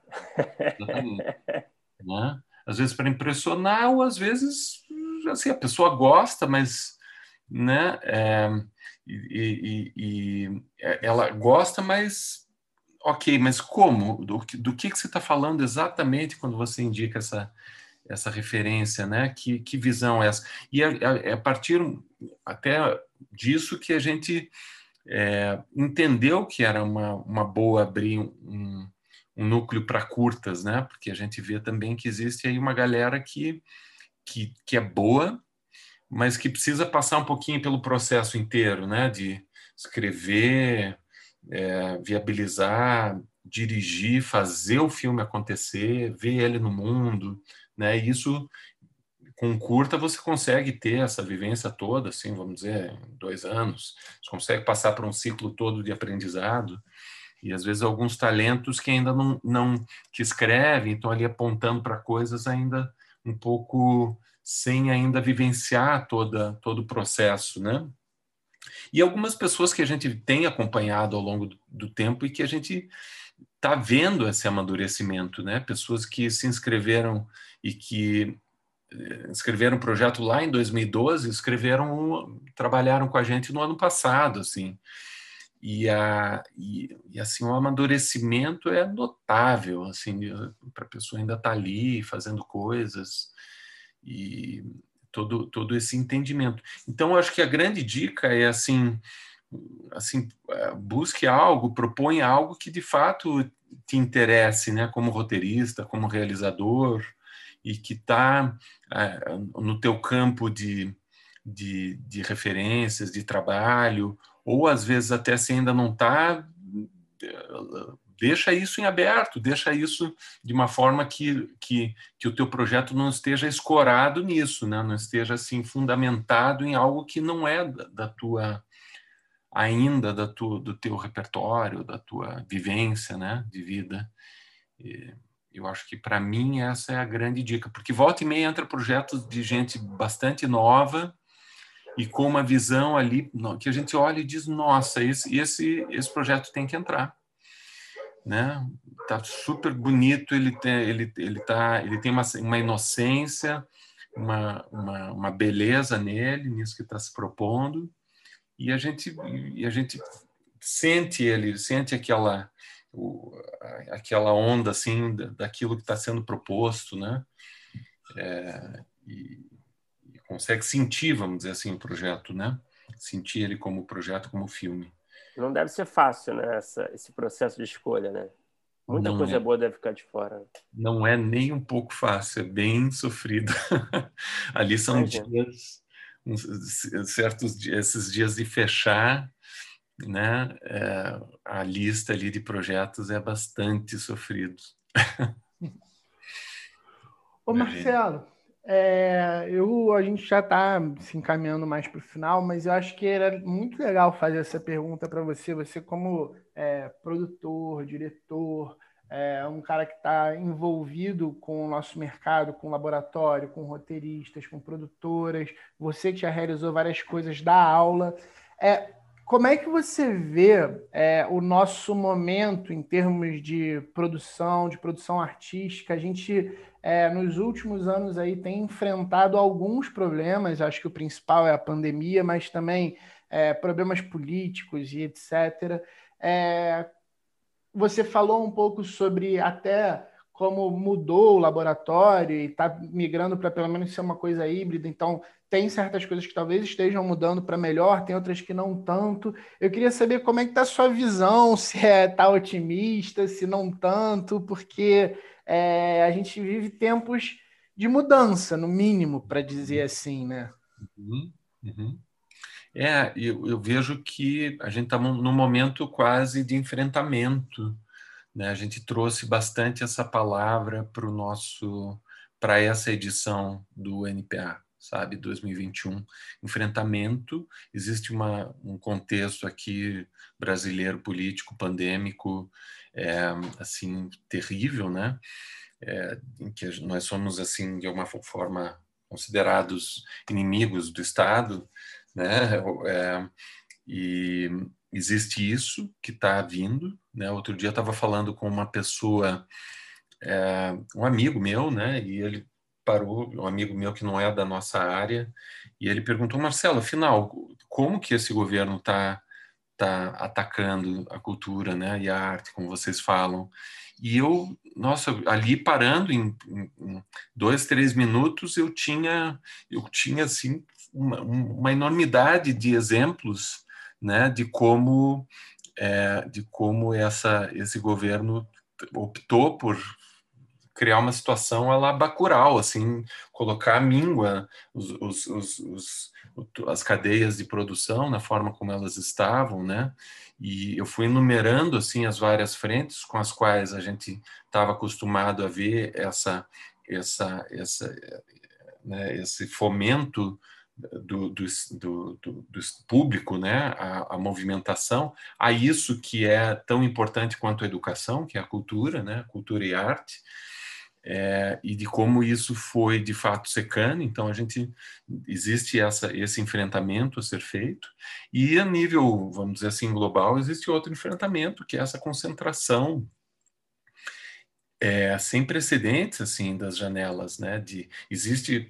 Né? Às vezes para impressionar, ou às vezes assim, a pessoa gosta, mas né, é, e, e, e, ela gosta, mas ok, mas como? Do, do que, que você está falando exatamente quando você indica essa, essa referência, né? Que, que visão é essa? E é, é, é a partir até disso que a gente é, entendeu que era uma, uma boa abrir um, um núcleo para curtas, né? Porque a gente vê também que existe aí uma galera que, que, que é boa, mas que precisa passar um pouquinho pelo processo inteiro, né? De escrever, é, viabilizar, dirigir, fazer o filme acontecer, ver ele no mundo, né? E isso com curta você consegue ter essa vivência toda, assim, vamos dizer, dois anos. Você consegue passar por um ciclo todo de aprendizado e às vezes alguns talentos que ainda não, não que escrevem, estão ali apontando para coisas ainda um pouco sem ainda vivenciar toda todo o processo, né? E algumas pessoas que a gente tem acompanhado ao longo do, do tempo e que a gente está vendo esse amadurecimento, né? Pessoas que se inscreveram e que eh, escreveram um projeto lá em 2012, escreveram, trabalharam com a gente no ano passado, assim. E, a, e, e assim, o amadurecimento é notável, assim, para a pessoa ainda estar tá ali fazendo coisas e todo, todo esse entendimento. Então, acho que a grande dica é, assim, assim eh, busque algo, proponha algo que de fato te interesse, né, como roteirista, como realizador, e que está é, no teu campo de, de, de, referências, de trabalho, ou às vezes até se ainda não está, deixa isso em aberto, deixa isso de uma forma que, que, que o teu projeto não esteja escorado nisso, né? não esteja assim fundamentado em algo que não é da, da tua ainda da tua, do teu repertório, da tua vivência, né, de vida. E, eu acho que para mim essa é a grande dica, porque volta e meia entra projetos de gente bastante nova e com uma visão ali que a gente olha e diz, nossa, esse esse esse projeto tem que entrar, né? Tá super bonito, ele tem ele ele tá ele tem uma, uma inocência, uma, uma, uma beleza nele, nisso que está se propondo e a gente e a gente sente ele, sente aquela o, aquela onda assim daquilo que está sendo proposto, né? É, e, e, consegue sentir, vamos dizer assim, o projeto, né? Sentir ele como projeto, como filme. Não deve ser fácil, né? Essa, esse processo de escolha, né? Muita não coisa é. boa deve ficar de fora. Não é nem um pouco fácil, é bem sofrido. Ali são Imagina. dias, uns, certos dias, esses dias de fechar né, é, a lista ali de projetos é bastante sofrido. Ô Marcelo, é, eu, a gente já está se encaminhando mais para o final, mas eu acho que era muito legal fazer essa pergunta para você. Você, como é, produtor, diretor, é um cara que está envolvido com o nosso mercado, com laboratório, com roteiristas, com produtoras, você que já realizou várias coisas da aula. É, como é que você vê é, o nosso momento em termos de produção, de produção artística? A gente, é, nos últimos anos, aí tem enfrentado alguns problemas, acho que o principal é a pandemia, mas também é, problemas políticos e etc. É, você falou um pouco sobre até como mudou o laboratório e está migrando para pelo menos ser uma coisa híbrida, então tem certas coisas que talvez estejam mudando para melhor, tem outras que não tanto. Eu queria saber como é que está a sua visão, se é tá otimista, se não tanto, porque é, a gente vive tempos de mudança, no mínimo, para dizer assim, né? Uhum, uhum. É, eu, eu, vejo que a gente está num momento quase de enfrentamento. Né? A gente trouxe bastante essa palavra para o nosso para essa edição do NPA sabe, 2021, enfrentamento. Existe uma, um contexto aqui brasileiro, político, pandêmico, é, assim, terrível, né? É, em que nós somos, assim, de alguma forma, considerados inimigos do Estado, né? É, e existe isso que está vindo, né? Outro dia eu estava falando com uma pessoa, é, um amigo meu, né? E ele parou, um amigo meu que não é da nossa área, e ele perguntou, Marcelo, afinal, como que esse governo está tá atacando a cultura, né? E a arte, como vocês falam? E eu, nossa, ali parando em, em dois, três minutos, eu tinha, eu tinha assim uma, uma enormidade de exemplos, né, de como, é, de como essa, esse governo optou por criar uma situação a la Bacurau, assim, colocar a míngua, os, os, os, os, as cadeias de produção na forma como elas estavam, né? E eu fui enumerando assim as várias frentes com as quais a gente estava acostumado a ver essa essa essa né, esse fomento do, do, do, do, público, né, a, a, movimentação, a isso que é tão importante quanto a educação, que é a cultura, né, cultura e arte, é, e de como isso foi de fato secando. Então a gente existe essa, esse enfrentamento a ser feito e a nível, vamos dizer assim, global existe outro enfrentamento que é essa concentração é, sem precedentes assim das janelas, né? De existe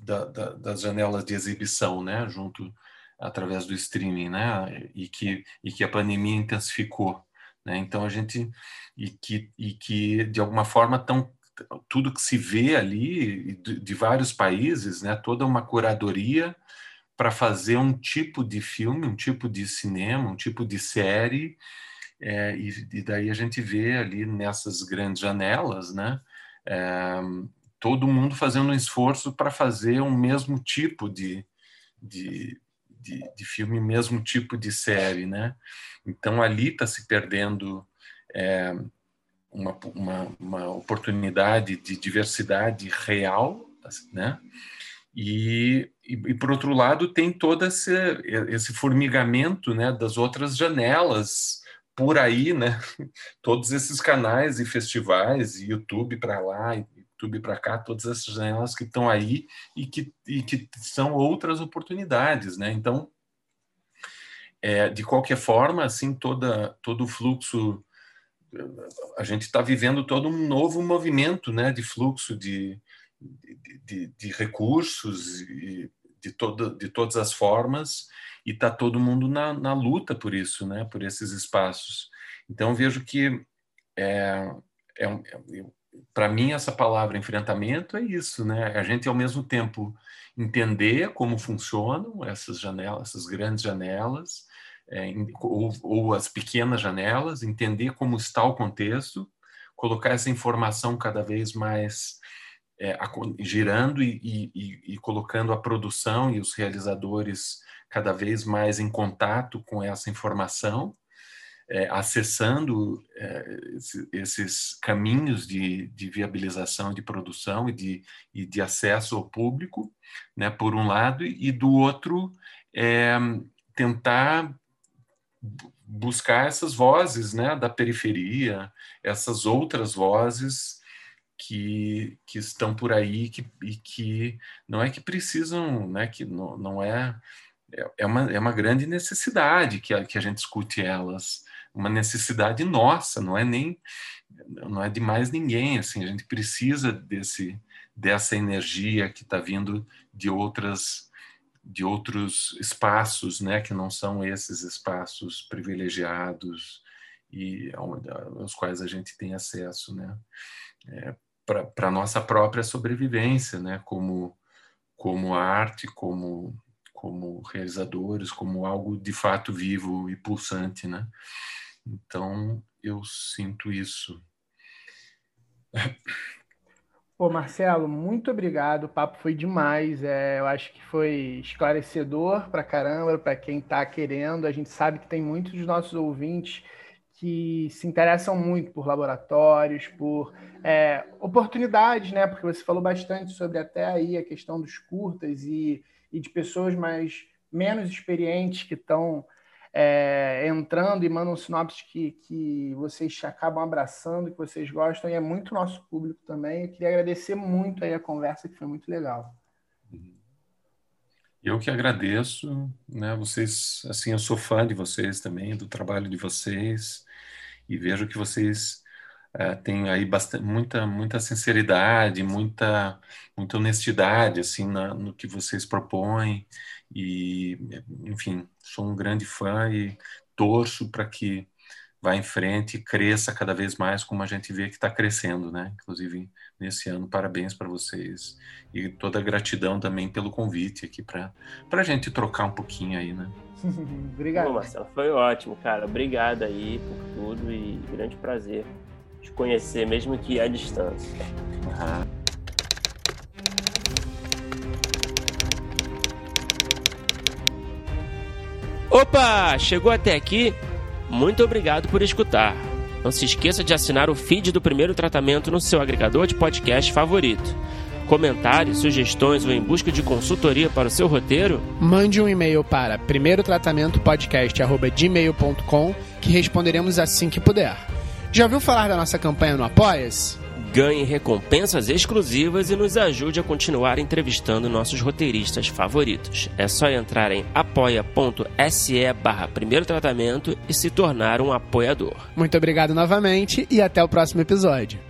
da, da, das janelas de exibição, né? Junto através do streaming, né? E que e que a pandemia intensificou. Né? Então a gente e que, e que de alguma forma tão tudo que se vê ali de, de vários países, né? Toda uma curadoria para fazer um tipo de filme, um tipo de cinema, um tipo de série é, e, e, daí a gente vê ali nessas grandes janelas, né? É, todo mundo fazendo um esforço para fazer um mesmo tipo de, de, de, de filme, mesmo tipo de série, né? Então ali está se perdendo é, uma, uma, uma, oportunidade de diversidade real, né? E, e, e, por outro lado tem todo esse, esse formigamento né, das outras janelas por aí, né? Todos esses canais e festivais, YouTube para lá, YouTube para cá, todas essas janelas que estão aí e que, e que são outras oportunidades, né? Então, é, de qualquer forma, assim, toda, todo o fluxo, a gente está vivendo todo um novo movimento, né, de fluxo de, de, de, de recursos e de, todo, de todas as formas e está todo mundo na, na luta por isso, né, por esses espaços. Então vejo que é, é, é para mim essa palavra enfrentamento é isso, né? A gente ao mesmo tempo entender como funcionam essas janelas, essas grandes janelas, é, ou, ou, as pequenas janelas, entender como está o contexto, colocar essa informação cada vez mais é, girando e, e, e, colocando a produção e os realizadores cada vez mais em contato com essa informação, é, acessando é, esses caminhos de, de, viabilização de produção e de, e de acesso ao público, né, por um lado, e do outro, é, tentar buscar essas vozes né, da periferia, essas outras vozes que, que estão por aí que, e que não é que precisam, né, que não, não é, é uma, é uma grande necessidade que a, que a gente escute elas, uma necessidade nossa, não é nem não é de mais ninguém, assim, a gente precisa desse dessa energia que está vindo de outras de outros espaços, né, que não são esses espaços privilegiados e aos quais a gente tem acesso, né, é, para nossa própria sobrevivência, né, como como arte, como como realizadores, como algo de fato vivo e pulsante, né? Então eu sinto isso. Pô, Marcelo, muito obrigado. O papo foi demais. É, eu acho que foi esclarecedor para caramba, para quem está querendo. A gente sabe que tem muitos dos nossos ouvintes que se interessam muito por laboratórios, por é, oportunidades, né? Porque você falou bastante sobre até aí a questão dos curtas e, e de pessoas mais menos experientes que estão é, entrando e mandam sinopses que, que vocês acabam abraçando, que vocês gostam, e é muito nosso público também. Eu queria agradecer muito aí a conversa, que foi muito legal. Eu que agradeço, né? Vocês, assim, eu sou fã de vocês também, do trabalho de vocês, e vejo que vocês é, têm aí bastante, muita, muita sinceridade, muita, muita honestidade, assim, na, no que vocês propõem, e, enfim, sou um grande fã e torço para que vá em frente e cresça cada vez mais, como a gente vê que está crescendo, né? Inclusive nesse ano, parabéns para vocês e toda a gratidão também pelo convite aqui para a gente trocar um pouquinho aí, né? Obrigado. Bom, Marcelo, foi ótimo, cara. Obrigado aí por tudo e grande prazer te conhecer, mesmo que à distância. Uhum. Opa! Chegou até aqui? Muito obrigado por escutar. Não se esqueça de assinar o feed do primeiro tratamento no seu agregador de podcast favorito. Comentários, sugestões ou em busca de consultoria para o seu roteiro? Mande um e-mail para primeirotratamentopodcast.gmail.com que responderemos assim que puder. Já ouviu falar da nossa campanha no Apoia-se? ganhe recompensas exclusivas e nos ajude a continuar entrevistando nossos roteiristas favoritos. É só entrar em apoia.se barra primeiro tratamento e se tornar um apoiador. Muito obrigado novamente e até o próximo episódio.